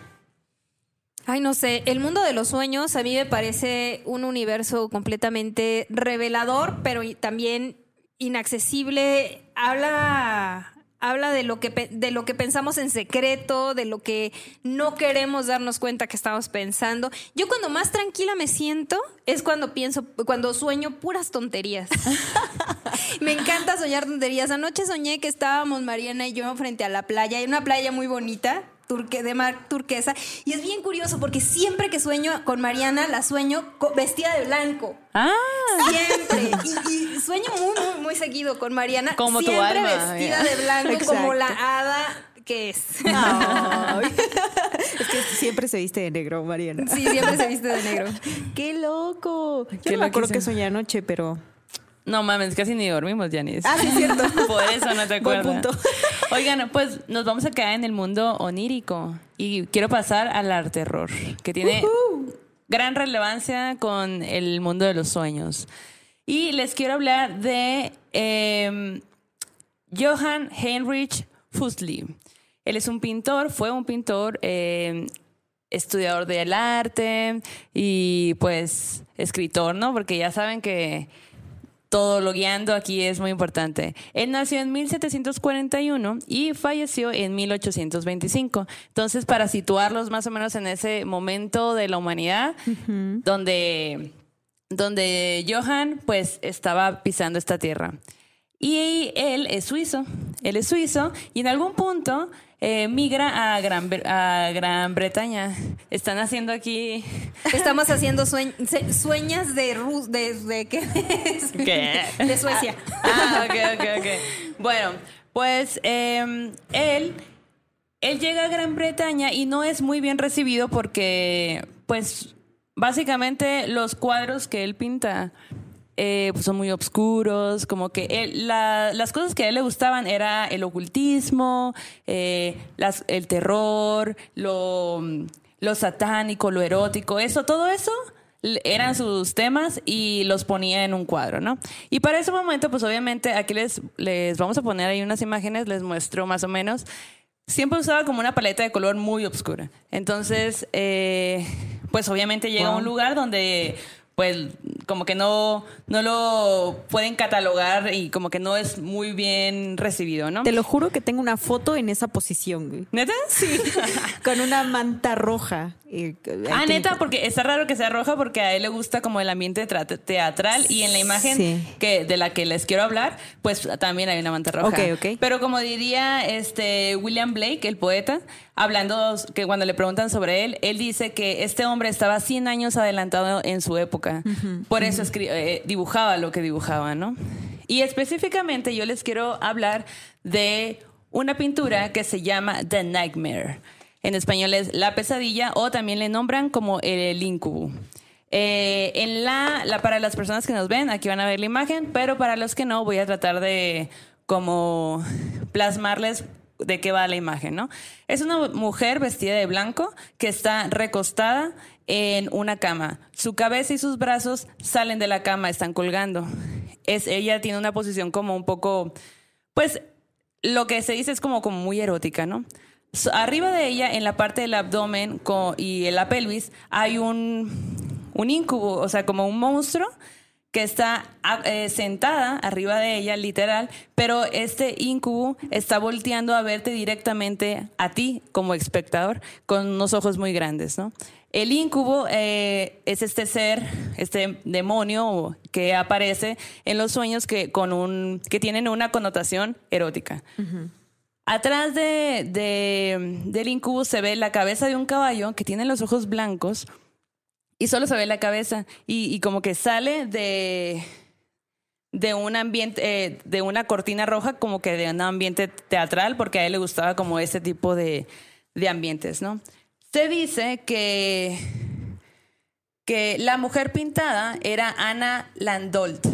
Ay, no sé, el mundo de los sueños a mí me parece un universo completamente revelador, pero también inaccesible. Habla, habla de lo que de lo que pensamos en secreto, de lo que no queremos darnos cuenta que estamos pensando. Yo cuando más tranquila me siento es cuando pienso, cuando sueño puras tonterías. Me encanta soñar tonterías. Anoche soñé que estábamos Mariana y yo frente a la playa, en una playa muy bonita, turque, de mar turquesa. Y es bien curioso porque siempre que sueño con Mariana, la sueño vestida de blanco. Ah. Siempre. Y, y sueño muy, muy, muy seguido con Mariana. Como tu siempre alma, vestida de blanco, Exacto. como la hada que es. es que siempre se viste de negro, Mariana. Sí, siempre se viste de negro. ¡Qué loco! Yo Qué no me acuerdo que soñé anoche, pero... No mames, casi ni dormimos, Janice. Ah, sí, es cierto. Por eso no te Buen acuerdas. punto. Oigan, pues nos vamos a quedar en el mundo onírico y quiero pasar al arte terror, que tiene gran relevancia con el mundo de los sueños. Y les quiero hablar de eh, Johann Heinrich Fusli. Él es un pintor, fue un pintor, eh, estudiador del arte y pues escritor, ¿no? Porque ya saben que todo lo guiando aquí es muy importante. Él nació en 1741 y falleció en 1825. Entonces, para situarlos más o menos en ese momento de la humanidad, donde, donde Johann pues estaba pisando esta tierra. Y él es suizo, él es suizo y en algún punto eh, migra a Gran, a Gran Bretaña. Están haciendo aquí... Estamos haciendo se- sueñas de Rus de, de, ¿qué? ¿Qué? de Suecia. Ah, ok, ok, ok. Bueno, Pues eh, él, él llega a Gran Bretaña y no es muy bien recibido porque, pues, básicamente los cuadros que él pinta eh, pues son muy oscuros, como que él- la- las cosas que a él le gustaban era el ocultismo, eh, las- el terror, lo, lo satánico, lo erótico, eso, todo eso eran sus temas y los ponía en un cuadro, ¿no? Y para ese momento, pues obviamente aquí les, les vamos a poner ahí unas imágenes, les muestro más o menos. Siempre usaba como una paleta de color muy oscura. Entonces, eh, pues obviamente llega a un lugar donde pues como que no, no lo pueden catalogar y como que no es muy bien recibido, ¿no? Te lo juro que tengo una foto en esa posición, güey. ¿Neta? Sí. Con una manta roja. Eh, Ah, neta, porque está raro que sea roja porque a él le gusta como el ambiente tra- teatral y en la imagen Sí. que de la que les quiero hablar, pues también hay una manta roja. Ok, ok. Pero como diría este William Blake, el poeta, hablando que cuando le preguntan sobre él, él dice que este hombre estaba 100 años adelantado en su época. Por eso escri- eh, dibujaba lo que dibujaba, ¿no? Y específicamente yo les quiero hablar de una pintura que se llama The Nightmare. En español es La Pesadilla o también le nombran como el Incubo. Eh, en la, para las personas que nos ven, aquí van a ver la imagen, pero para los que no, voy a tratar de como plasmarles de qué va la imagen, ¿no? Es una mujer vestida de blanco que está recostada en una cama. Su cabeza y sus brazos salen de la cama, están colgando. Es, ella tiene una posición como un poco, pues, lo que se dice es como, como muy erótica, ¿no? Arriba de ella, en la parte del abdomen y en la pelvis, hay un, un incubo, o sea, como un monstruo que está a- eh, sentada arriba de ella, literal, pero este incubo está volteando a verte directamente a ti como espectador con unos ojos muy grandes, ¿no? El incubo eh, es este ser, este demonio que aparece en los sueños que, con un, que tienen una connotación erótica. Atrás de, de- del incubo se ve la cabeza de un caballo que tiene los ojos blancos y solo se ve la cabeza y, como que sale de de un ambiente eh, de una cortina roja como que de un ambiente teatral porque a él le gustaba como ese tipo de, de ambientes, ¿no? Se dice que que la mujer pintada era Ana Landolt,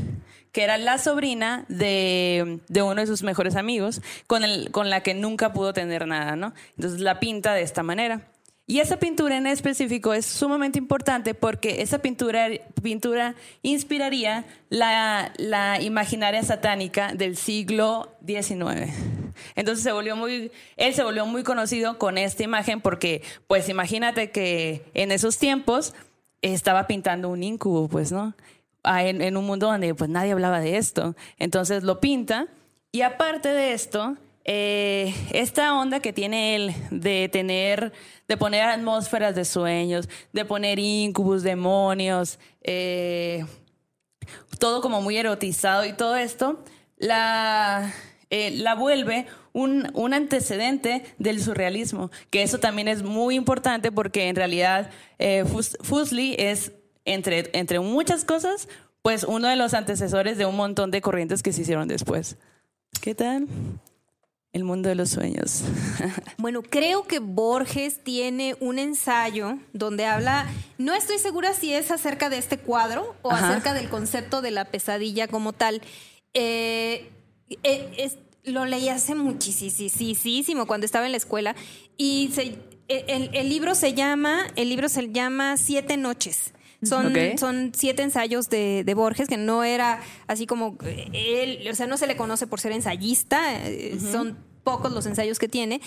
que era la sobrina de, de uno de sus mejores amigos, con, el, con la que nunca pudo tener nada, ¿no? Entonces la pinta de esta manera. Y esa pintura en específico es sumamente importante porque esa pintura, pintura inspiraría la, la imaginaria satánica del siglo XIX. Entonces se volvió muy, él se volvió muy conocido con esta imagen porque, pues imagínate que en esos tiempos estaba pintando un incubo, pues, ¿no? Ah, En, en un mundo donde pues nadie hablaba de esto. Entonces lo pinta y aparte de esto, eh, esta onda que tiene él de tener, de poner atmósferas de sueños, de poner incubus, demonios, eh, todo como muy erotizado y todo esto, la, eh, la vuelve un, un antecedente del surrealismo, que eso también es muy importante porque en realidad eh, Fus- Fuseli es, entre, entre muchas cosas, pues uno de los antecesores de un montón de corrientes que se hicieron después. ¿Qué tal? El mundo de los sueños. Bueno, creo que Borges tiene un ensayo donde habla, no estoy segura si es acerca de este cuadro o Ajá. acerca del concepto de la pesadilla como tal. Eh, eh, es- lo leí hace muchísimo cuando estaba en la escuela y se- eh, el, el libro se llama, el libro se llama Siete noches. Son, son siete ensayos de, de Borges, que no era así como eh, él, o sea, no se le conoce por ser ensayista, eh, son pocos los ensayos que tiene.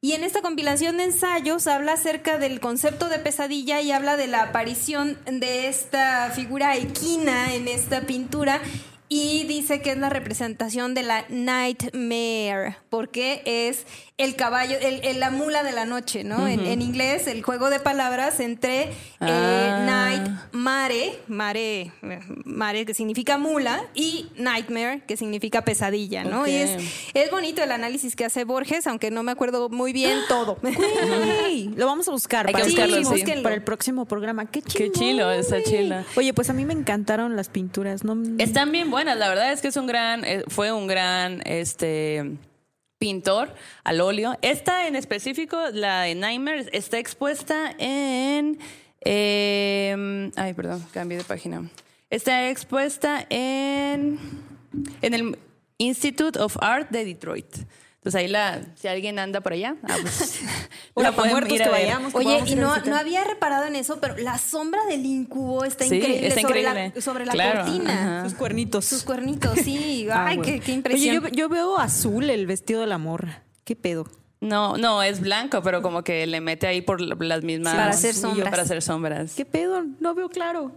Y en esta compilación de ensayos habla acerca del concepto de pesadilla y habla de la aparición de esta figura equina en esta pintura y dice que es la representación de la nightmare, porque es el caballo, el, el- la mula de la noche, ¿no? en, en inglés, el juego de palabras entre Ah. eh, night, mare, mare, mare que significa mula, y nightmare, que significa pesadilla, ¿no? Y es, es bonito el análisis que hace Borges, aunque no me acuerdo muy bien todo. Güey, lo vamos a buscar para, buscarlo, el, sí. búsquenlo. para el próximo programa. Qué Qué chilo. chilo, está chilo. Oye, pues a mí me encantaron las pinturas. No, Están bien buenas, la verdad es que es un gran, eh, fue un gran, este, pintor al óleo. Esta en específico, la de Nightmares, está expuesta en... eh, ay, perdón, cambié de página. Está expuesta en, en el Institute of Art de Detroit. Entonces ahí la, si alguien anda por allá, ah, pues, la a que ver. vayamos. que Oye, y no, no había reparado en eso, pero la sombra del incubo está Sí, increíble, está sobre, increíble. La, sobre la Claro, cortina. ajá. Sus cuernitos. Sus cuernitos, sí. Ah, Ay, bueno. qué, qué impresión. Oye, yo, yo veo azul el vestido de la morra. ¿Qué pedo? No, no, es blanco, pero como que le mete ahí por las mismas... Sí, para hacer sombras. Para hacer sombras. ¿Qué pedo? No veo claro.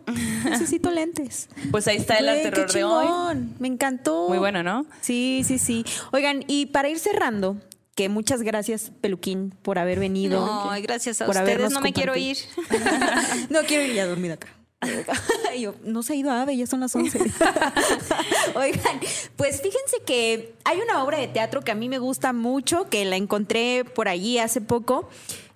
Necesito lentes. Pues ahí está el Güey, terror qué de hoy. chingón. Me encantó. Muy bueno, ¿no? Sí, sí, sí. Oigan, y para ir cerrando, que muchas gracias, Peluquín, por haber venido. No, gracias a por ustedes. No me quiero ir. no quiero ir ya a dormir acá. Y yo, no se ha ido Ave, ya son las 11. Oigan, pues fíjense que hay una obra de teatro que a mí me gusta mucho, que la encontré por allí hace poco,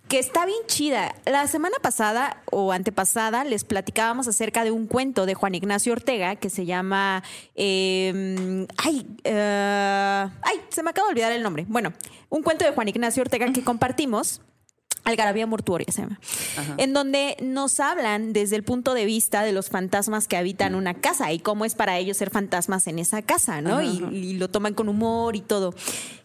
que está bien chida. La semana pasada o antepasada les platicábamos acerca de un cuento de Juan Ignacio Ortega que se llama... eh, ay, ay, se me acaba de olvidar el nombre. Bueno, un cuento de Juan Ignacio Ortega que compartimos. Algarabía mortuoria se llama. En donde nos hablan desde el punto de vista de los fantasmas que habitan una casa y cómo es para ellos ser fantasmas en esa casa, ¿no? Y, y lo toman con humor y todo.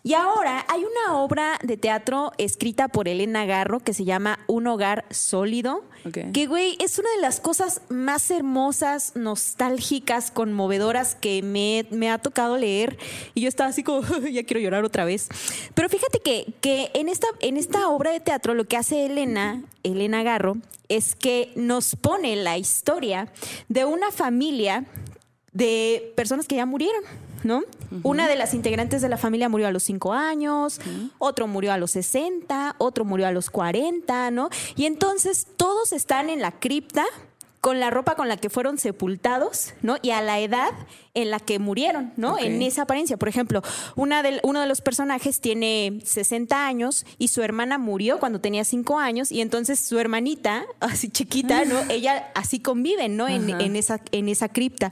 Y ahora hay una obra de teatro escrita por Elena Garro que se llama Un hogar sólido. Que, güey, es una de las cosas más hermosas, nostálgicas, conmovedoras que me, me ha tocado leer. Y yo estaba así como, ya quiero llorar otra vez. Pero fíjate que, que en, esta, en esta obra de teatro lo que hace Elena, Elena Garro, es que nos pone la historia de una familia de personas que ya murieron, ¿no? Una de las integrantes de la familia murió a los 5 años, otro murió a los 60, otro murió a los 40, ¿no? Y entonces todos están en la cripta con la ropa con la que fueron sepultados, ¿no? Y a la edad en la que murieron, ¿no? Ok. En esa apariencia. Por ejemplo, una del- uno de los personajes tiene 60 años y su hermana murió cuando tenía 5 años y entonces su hermanita, así chiquita, ¿no? Ella así conviven, ¿no? En, esa, en esa cripta.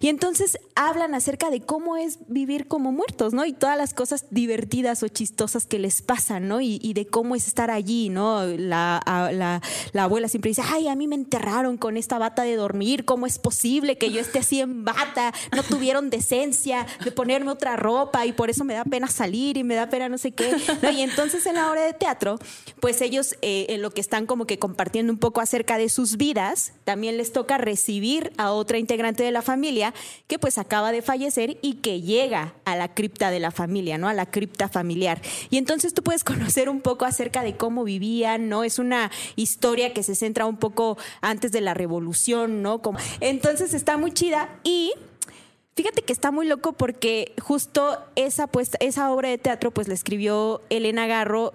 Y entonces hablan acerca de cómo es vivir como muertos, ¿no? Y todas las cosas divertidas o chistosas que les pasan, ¿no? Y, y de cómo es estar allí, ¿no? La, a- la, la abuela siempre dice, ay, a mí me enterraron con esta bata de dormir, ¿cómo es posible que yo esté así en bata? No tuvieron decencia de ponerme otra ropa y por eso me da pena salir y me da pena no sé qué. Y entonces en la hora de teatro, pues ellos eh, en lo que están como que compartiendo un poco acerca de sus vidas, también les toca recibir a otra integrante de la familia que pues acaba de fallecer y que llega a la cripta de la familia, ¿no? A la cripta familiar. Y entonces tú puedes conocer un poco acerca de cómo vivían, ¿no? Es una historia que se centra un poco antes de la revolución, ¿no? Como- Entonces está muy chida y Fíjate que está muy loco porque justo esa, puesta, esa obra de teatro pues la escribió Elena Garro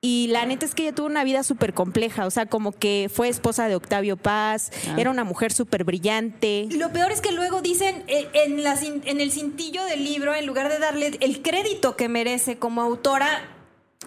y la neta es que ella tuvo una vida súper compleja, o sea, como que fue esposa de Octavio Paz, era una mujer súper brillante. Y Lo peor es que luego dicen eh, en, la cin- en el cintillo del libro, en lugar de darle el crédito que merece como autora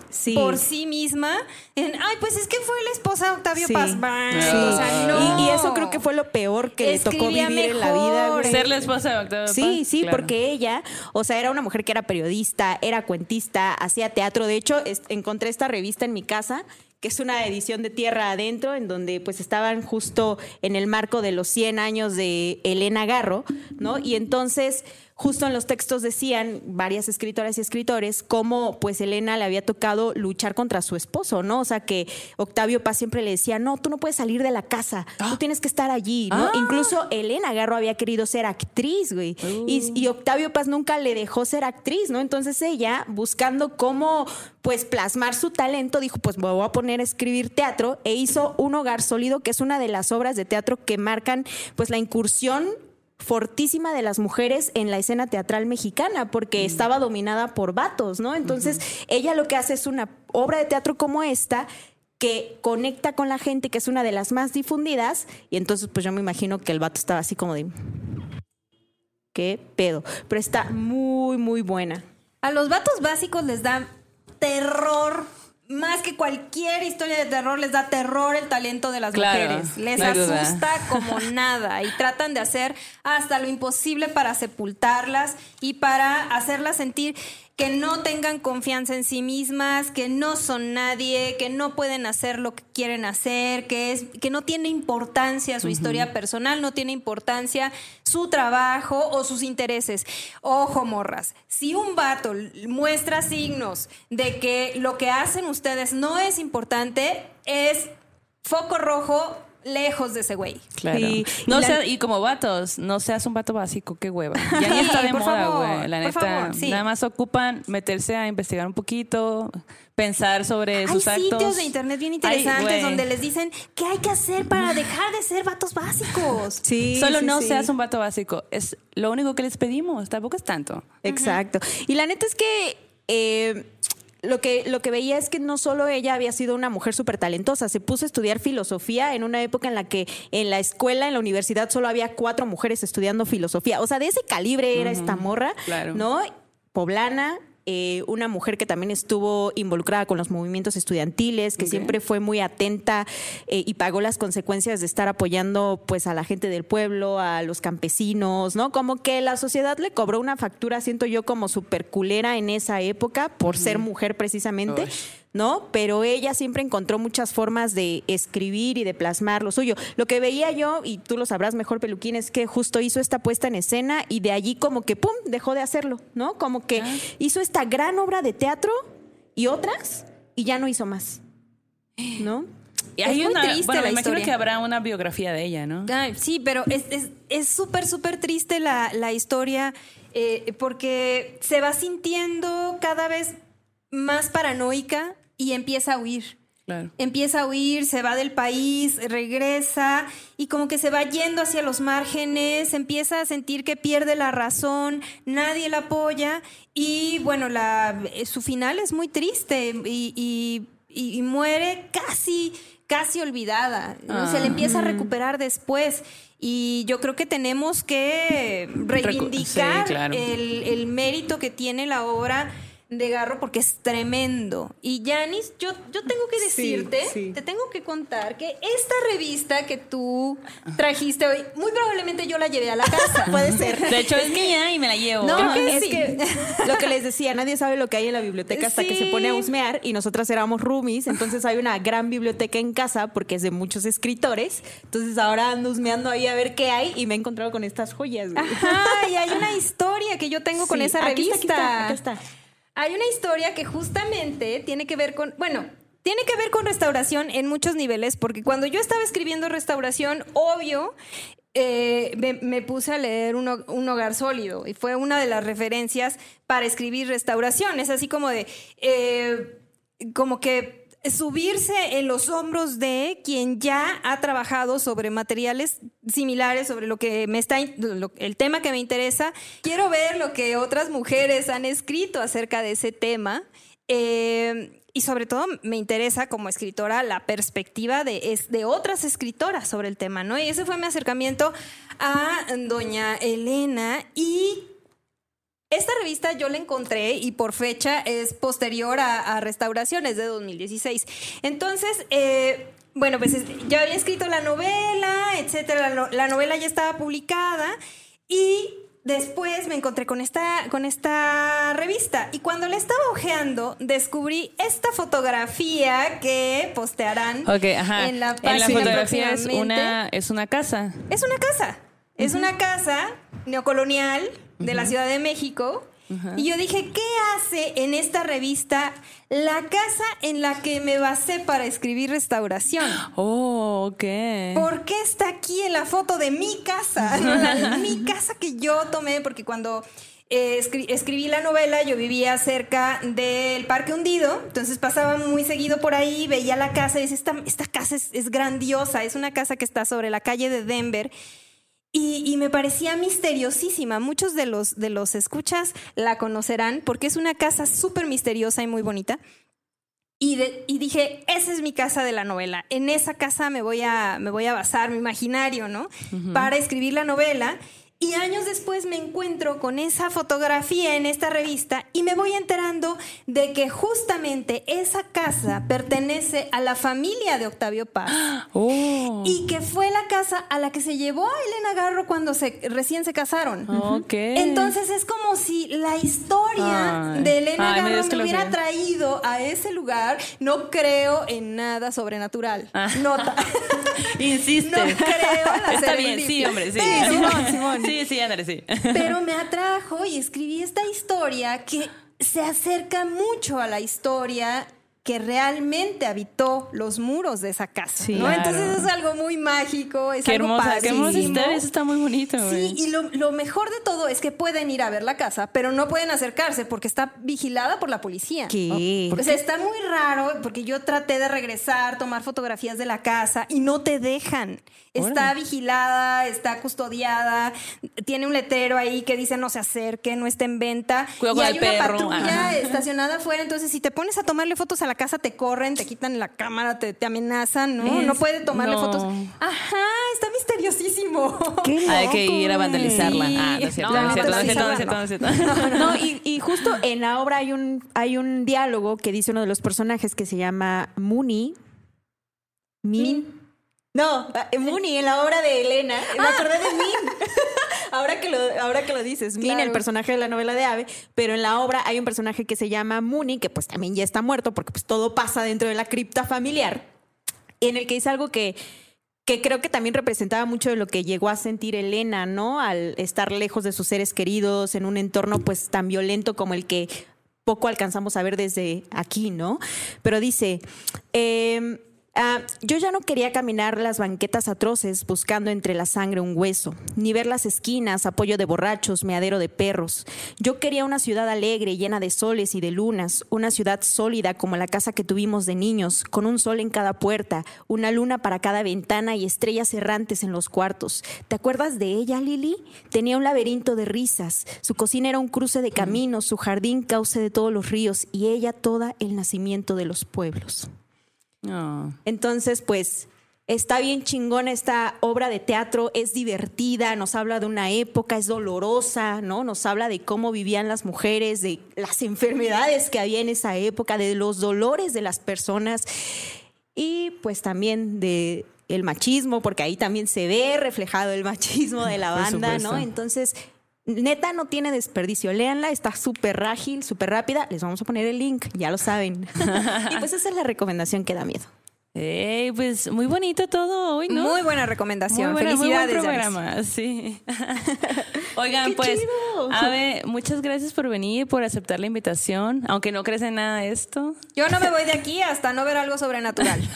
Sí. por sí misma, en, ay, pues es que fue la esposa de Octavio Sí. Paz. Bah, Sí. O sea, no. y, y eso creo que fue lo peor que le tocó vivir en la vida. mejor. Ser la esposa de Octavio Sí, Paz, sí, claro. porque ella, o sea, era una mujer que era periodista, era cuentista, hacía teatro. De hecho, es- encontré esta revista en mi casa, que es una edición de Tierra Adentro, en donde pues estaban justo en el marco de los 100 años de Elena Garro, ¿no? Y entonces, justo en los textos decían varias escritoras y escritores cómo pues Elena le había tocado luchar contra su esposo, ¿no? O sea, que Octavio Paz siempre le decía, no, tú no puedes salir de la casa, tú tienes que estar allí, ¿no? Ah. Incluso Elena Garro había querido ser actriz, güey. Y, y Octavio Paz nunca le dejó ser actriz, ¿no? Entonces ella, buscando cómo, pues, plasmar su talento, dijo, pues me voy a poner a escribir teatro e hizo Un Hogar Sólido, que es una de las obras de teatro que marcan, pues, la incursión fortísima de las mujeres en la escena teatral mexicana porque estaba dominada por vatos, ¿no? Entonces, ella lo que hace es una obra de teatro como esta que conecta con la gente, que es una de las más difundidas, y entonces pues yo me imagino que el vato estaba así como de qué pedo, pero está muy muy buena. A los vatos básicos les da terror. Más que cualquier historia de terror, les da terror el talento de las Claro, mujeres. Les no hay duda. asusta como nada y tratan de hacer hasta lo imposible para sepultarlas y para hacerlas sentir. Que no tengan confianza en sí mismas, que no son nadie, que no pueden hacer lo que quieren hacer, que es que no tiene importancia su historia personal, no tiene importancia su trabajo o sus intereses. Ojo, morras, si un vato muestra signos de que lo que hacen ustedes no es importante, es foco rojo lejos de ese güey. Claro. Sí. No Y la- sea- y como vatos, no seas un vato básico, qué hueva. Ya ni está de por moda, güey. La por neta, favor, sí. nada más ocupan meterse a investigar un poquito, pensar sobre Hay sus actos. sitios de internet bien interesantes donde les dicen qué hay que hacer para dejar de ser vatos básicos. Sí, Solo no seas un vato básico. Es lo único que les pedimos. Tampoco es tanto. Exacto. Y la neta es que eh, lo que lo que veía es que no solo ella había sido una mujer súper talentosa, se puso a estudiar filosofía en una época en la que en la escuela, en la universidad, solo había cuatro mujeres estudiando filosofía. O sea, de ese calibre era esta morra, claro. ¿no? Poblana. Eh, una mujer que también estuvo involucrada con los movimientos estudiantiles, que siempre fue muy atenta eh, y pagó las consecuencias de estar apoyando pues a la gente del pueblo, a los campesinos, ¿no? Como que la sociedad le cobró una factura, siento yo, como súper culera en esa época por ser mujer precisamente, Uy. ¿No? Pero ella siempre encontró muchas formas de escribir y de plasmar lo suyo. Lo que veía yo, y tú lo sabrás mejor, Peluquín, es que justo hizo esta puesta en escena y de allí como que, ¡pum!, dejó de hacerlo, ¿no? Como que hizo esta gran obra de teatro y otras y ya no hizo más, ¿no? Y Es hay muy una, triste bueno, la me imagino historia. que habrá una biografía de ella, ¿no? Ay, sí, pero es es- es súper, súper triste la, la historia eh, porque se va sintiendo cada vez más paranoica y empieza a huir. Claro. Empieza a huir, se va del país, regresa y como que se va yendo hacia los márgenes, empieza a sentir que pierde la razón, nadie la apoya y bueno, la, eh, su final es muy triste y, y- y- y muere casi, casi olvidada. ¿no? Se le empieza a recuperar después y yo creo que tenemos que reivindicar sí, claro. el, el mérito que tiene la obra de Garro porque es tremendo. Y Yanis, yo, yo tengo que decirte, sí. te tengo que contar que esta revista que tú trajiste hoy, muy probablemente yo la llevé a la casa. Puede ser. De hecho, es mía y me la llevo. No, Creo que que es sí. que lo que les decía, nadie sabe lo que hay en la biblioteca hasta que se pone a husmear y nosotras éramos roomies, entonces hay una gran biblioteca en casa porque es de muchos escritores, entonces ahora ando husmeando ahí a ver qué hay y me he encontrado con estas joyas. güey. Ajá, y hay una historia que yo tengo con esa aquí revista. está, aquí está, aquí está. Hay una historia que justamente tiene que ver con, bueno, tiene que ver con restauración en muchos niveles, porque cuando yo estaba escribiendo restauración, obvio, eh, me, puse a leer un, un hogar sólido y fue una de las referencias para escribir restauración. Es así como de, eh, como que subirse en los hombros de quien ya ha trabajado sobre materiales similares, sobre lo que me está, el tema que me interesa. Quiero ver lo que otras mujeres han escrito acerca de ese tema. Eh, y sobre todo me interesa como escritora la perspectiva de, de otras escritoras sobre el tema, ¿no? Y ese fue mi acercamiento a doña Elena y esta revista yo la encontré y por fecha es posterior a, a Restauración, es de 2016. Entonces, eh, bueno, pues es- ya había escrito la novela, etcétera. La, no- la novela ya estaba publicada y después me encontré con esta, con esta revista. Y cuando la estaba hojeando, descubrí esta fotografía que postearán ajá. en la en la página fotografía es una, es una casa. Es una casa. Es una casa neocolonial de la Ciudad de México. Y yo dije, ¿qué hace en esta revista la casa en la que me basé para escribir restauración? Oh, ok. ¿Por qué está aquí en la foto de mi casa? Mi casa que yo tomé, porque cuando eh, escri- escribí la novela yo vivía cerca del Parque Hundido, entonces pasaba muy seguido por ahí, veía la casa y decía, esta, esta casa es, es grandiosa, es una casa que está sobre la calle de Denver. Y, y me parecía misteriosísima. Muchos de los, de los escuchas la conocerán porque es una casa súper misteriosa y muy bonita. Y, de- y dije, esa es mi casa de la novela. En esa casa me voy a, me voy a basar mi imaginario, ¿no? Para escribir la novela. Y años después me encuentro con esa fotografía en esta revista y me voy enterando de que justamente esa casa pertenece a la familia de Octavio Paz. Oh. Y que fue la casa a la que se llevó a Elena Garro cuando se, recién se casaron. Ok. Entonces es como si la historia Ay. de Elena Ay, Garro me hubiera traído a ese lugar. No creo en nada sobrenatural. Ah. Nota. Insiste. No creo en la Está bien, sí, hombre, sí. Simón, Simón. Sí, sí, ándale, sí. Pero me atrajo y escribí esta historia que se acerca mucho a la historia que realmente habitó los muros de esa casa. Sí, ¿no? claro. Entonces es algo muy mágico, es Qué algo hermosa, qué hermosa. Eso está muy bonito. Sí, y lo, lo mejor de todo es que pueden ir a ver la casa, pero no pueden acercarse porque está vigilada por la policía. ¿Qué? O sea, está muy raro porque yo traté de regresar, tomar fotografías de la casa y no te dejan. Está vigilada, está custodiada, tiene un letrero ahí que dice no se acerque, no está en venta. Cuidado y hay el una perro. patrulla estacionada afuera, entonces si te pones a tomarle fotos a la casa te corren, te quitan la cámara, te, te amenazan, ¿no? Es- No puede tomarle no. fotos. Ajá, está misteriosísimo. Qué Hay que ir a vandalizarla. Sí. Ah, no es cierto, No, no es cierto, no es cierto, no es vandalizarla cierto, no es cierto. No, y, y justo en la obra hay un, hay un diálogo que dice uno de los personajes que se llama Muni. Min. No, eh, Muni en la obra de Elena. Me acordé de Min. ahora, que lo, ahora que lo dices, Min, Claro. el personaje de la novela de Ave, pero en la obra hay un personaje que se llama Muni, que pues también ya está muerto porque pues todo pasa dentro de la cripta familiar, en el que dice algo que que creo que también representaba mucho de lo que llegó a sentir Elena, ¿no? Al estar lejos de sus seres queridos, en un entorno pues tan violento como el que poco alcanzamos a ver desde aquí, ¿no? Pero dice, em, ah, yo ya no quería caminar las banquetas atroces buscando entre la sangre un hueso, ni ver las esquinas, apoyo de borrachos, meadero de perros. Yo quería una ciudad alegre, llena de soles y de lunas, una ciudad sólida como la casa que tuvimos de niños, con un sol en cada puerta, una luna para cada ventana y estrellas errantes en los cuartos. ¿Te acuerdas de ella, Lili? Tenía un laberinto de risas, su cocina era un cruce de caminos, su jardín cauce de todos los ríos y ella toda el nacimiento de los pueblos. No. Entonces, pues está bien chingona esta obra de teatro, es divertida, nos habla de una época, es dolorosa, ¿no? Nos habla de cómo vivían las mujeres, de las enfermedades que había en esa época, de los dolores de las personas y pues también de el machismo, porque ahí también se ve reflejado el machismo de la banda, ¿no? Entonces, neta no tiene desperdicio. Léanla, está súper ágil, súper rápida. Les vamos a poner el link, ya lo saben. y pues esa es la recomendación que da miedo. Pues muy bonito todo hoy, ¿no? Muy buena recomendación. Muy buena- muy buen Felicidades. Programa, sí. Oigan, ¡Qué pues, chido! Ave, muchas gracias por venir, por aceptar la invitación, aunque no crees en nada de esto. Yo no me voy de aquí hasta no ver algo sobrenatural.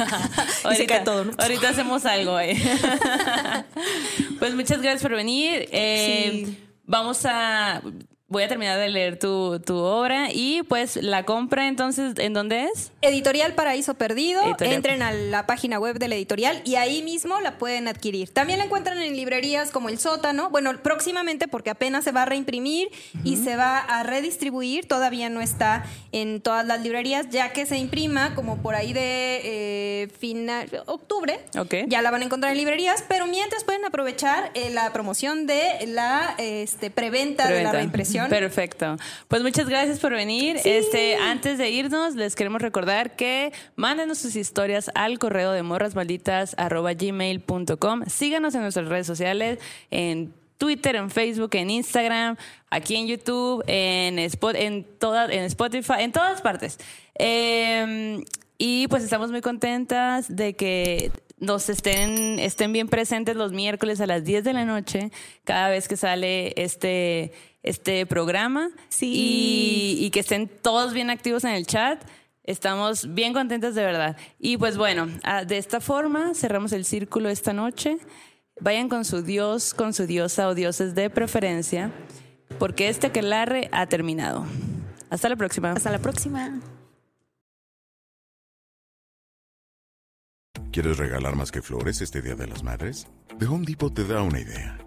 cae todo, ¿no? ahorita hacemos algo, eh. pues muchas gracias por venir. Eh, Sí. Vamos a. Voy a terminar de leer tu, tu obra y pues la compra entonces, ¿en dónde es? Editorial Paraíso Perdido. Editorial. Entren a la página web de la editorial y ahí mismo la pueden adquirir. También la encuentran en librerías como El Sótano. Bueno, próximamente porque apenas se va a reimprimir y se va a redistribuir. Todavía no está en todas las librerías, ya que se imprima como por ahí de eh, final octubre. Ok. Ya la van a encontrar en librerías, pero mientras pueden aprovechar eh, la promoción de la este, preventa, de la Preventa. Perfecto. Pues muchas gracias por venir. Este, antes de irnos, les queremos recordar que mándenos sus historias al correo de morrasmalditas@gmail.com. Síganos en nuestras redes sociales, en Twitter, en Facebook, en Instagram, aquí en YouTube, en, Spot, en, toda- en Spotify, en todas partes. Eh, y pues estamos muy contentas de que nos estén, estén bien presentes los miércoles a las 10 de la noche, cada vez que sale este, este programa. Sí. Y, y que estén todos bien activos en el chat. Estamos bien contentas de verdad. Y pues bueno, ah, de esta forma cerramos el círculo esta noche. Vayan con su dios, con su diosa o dioses de preferencia, porque este aquelarre ha terminado. Hasta la próxima. Hasta la próxima. ¿Quieres regalar más que flores este Día de las Madres? The Home Depot te da una idea.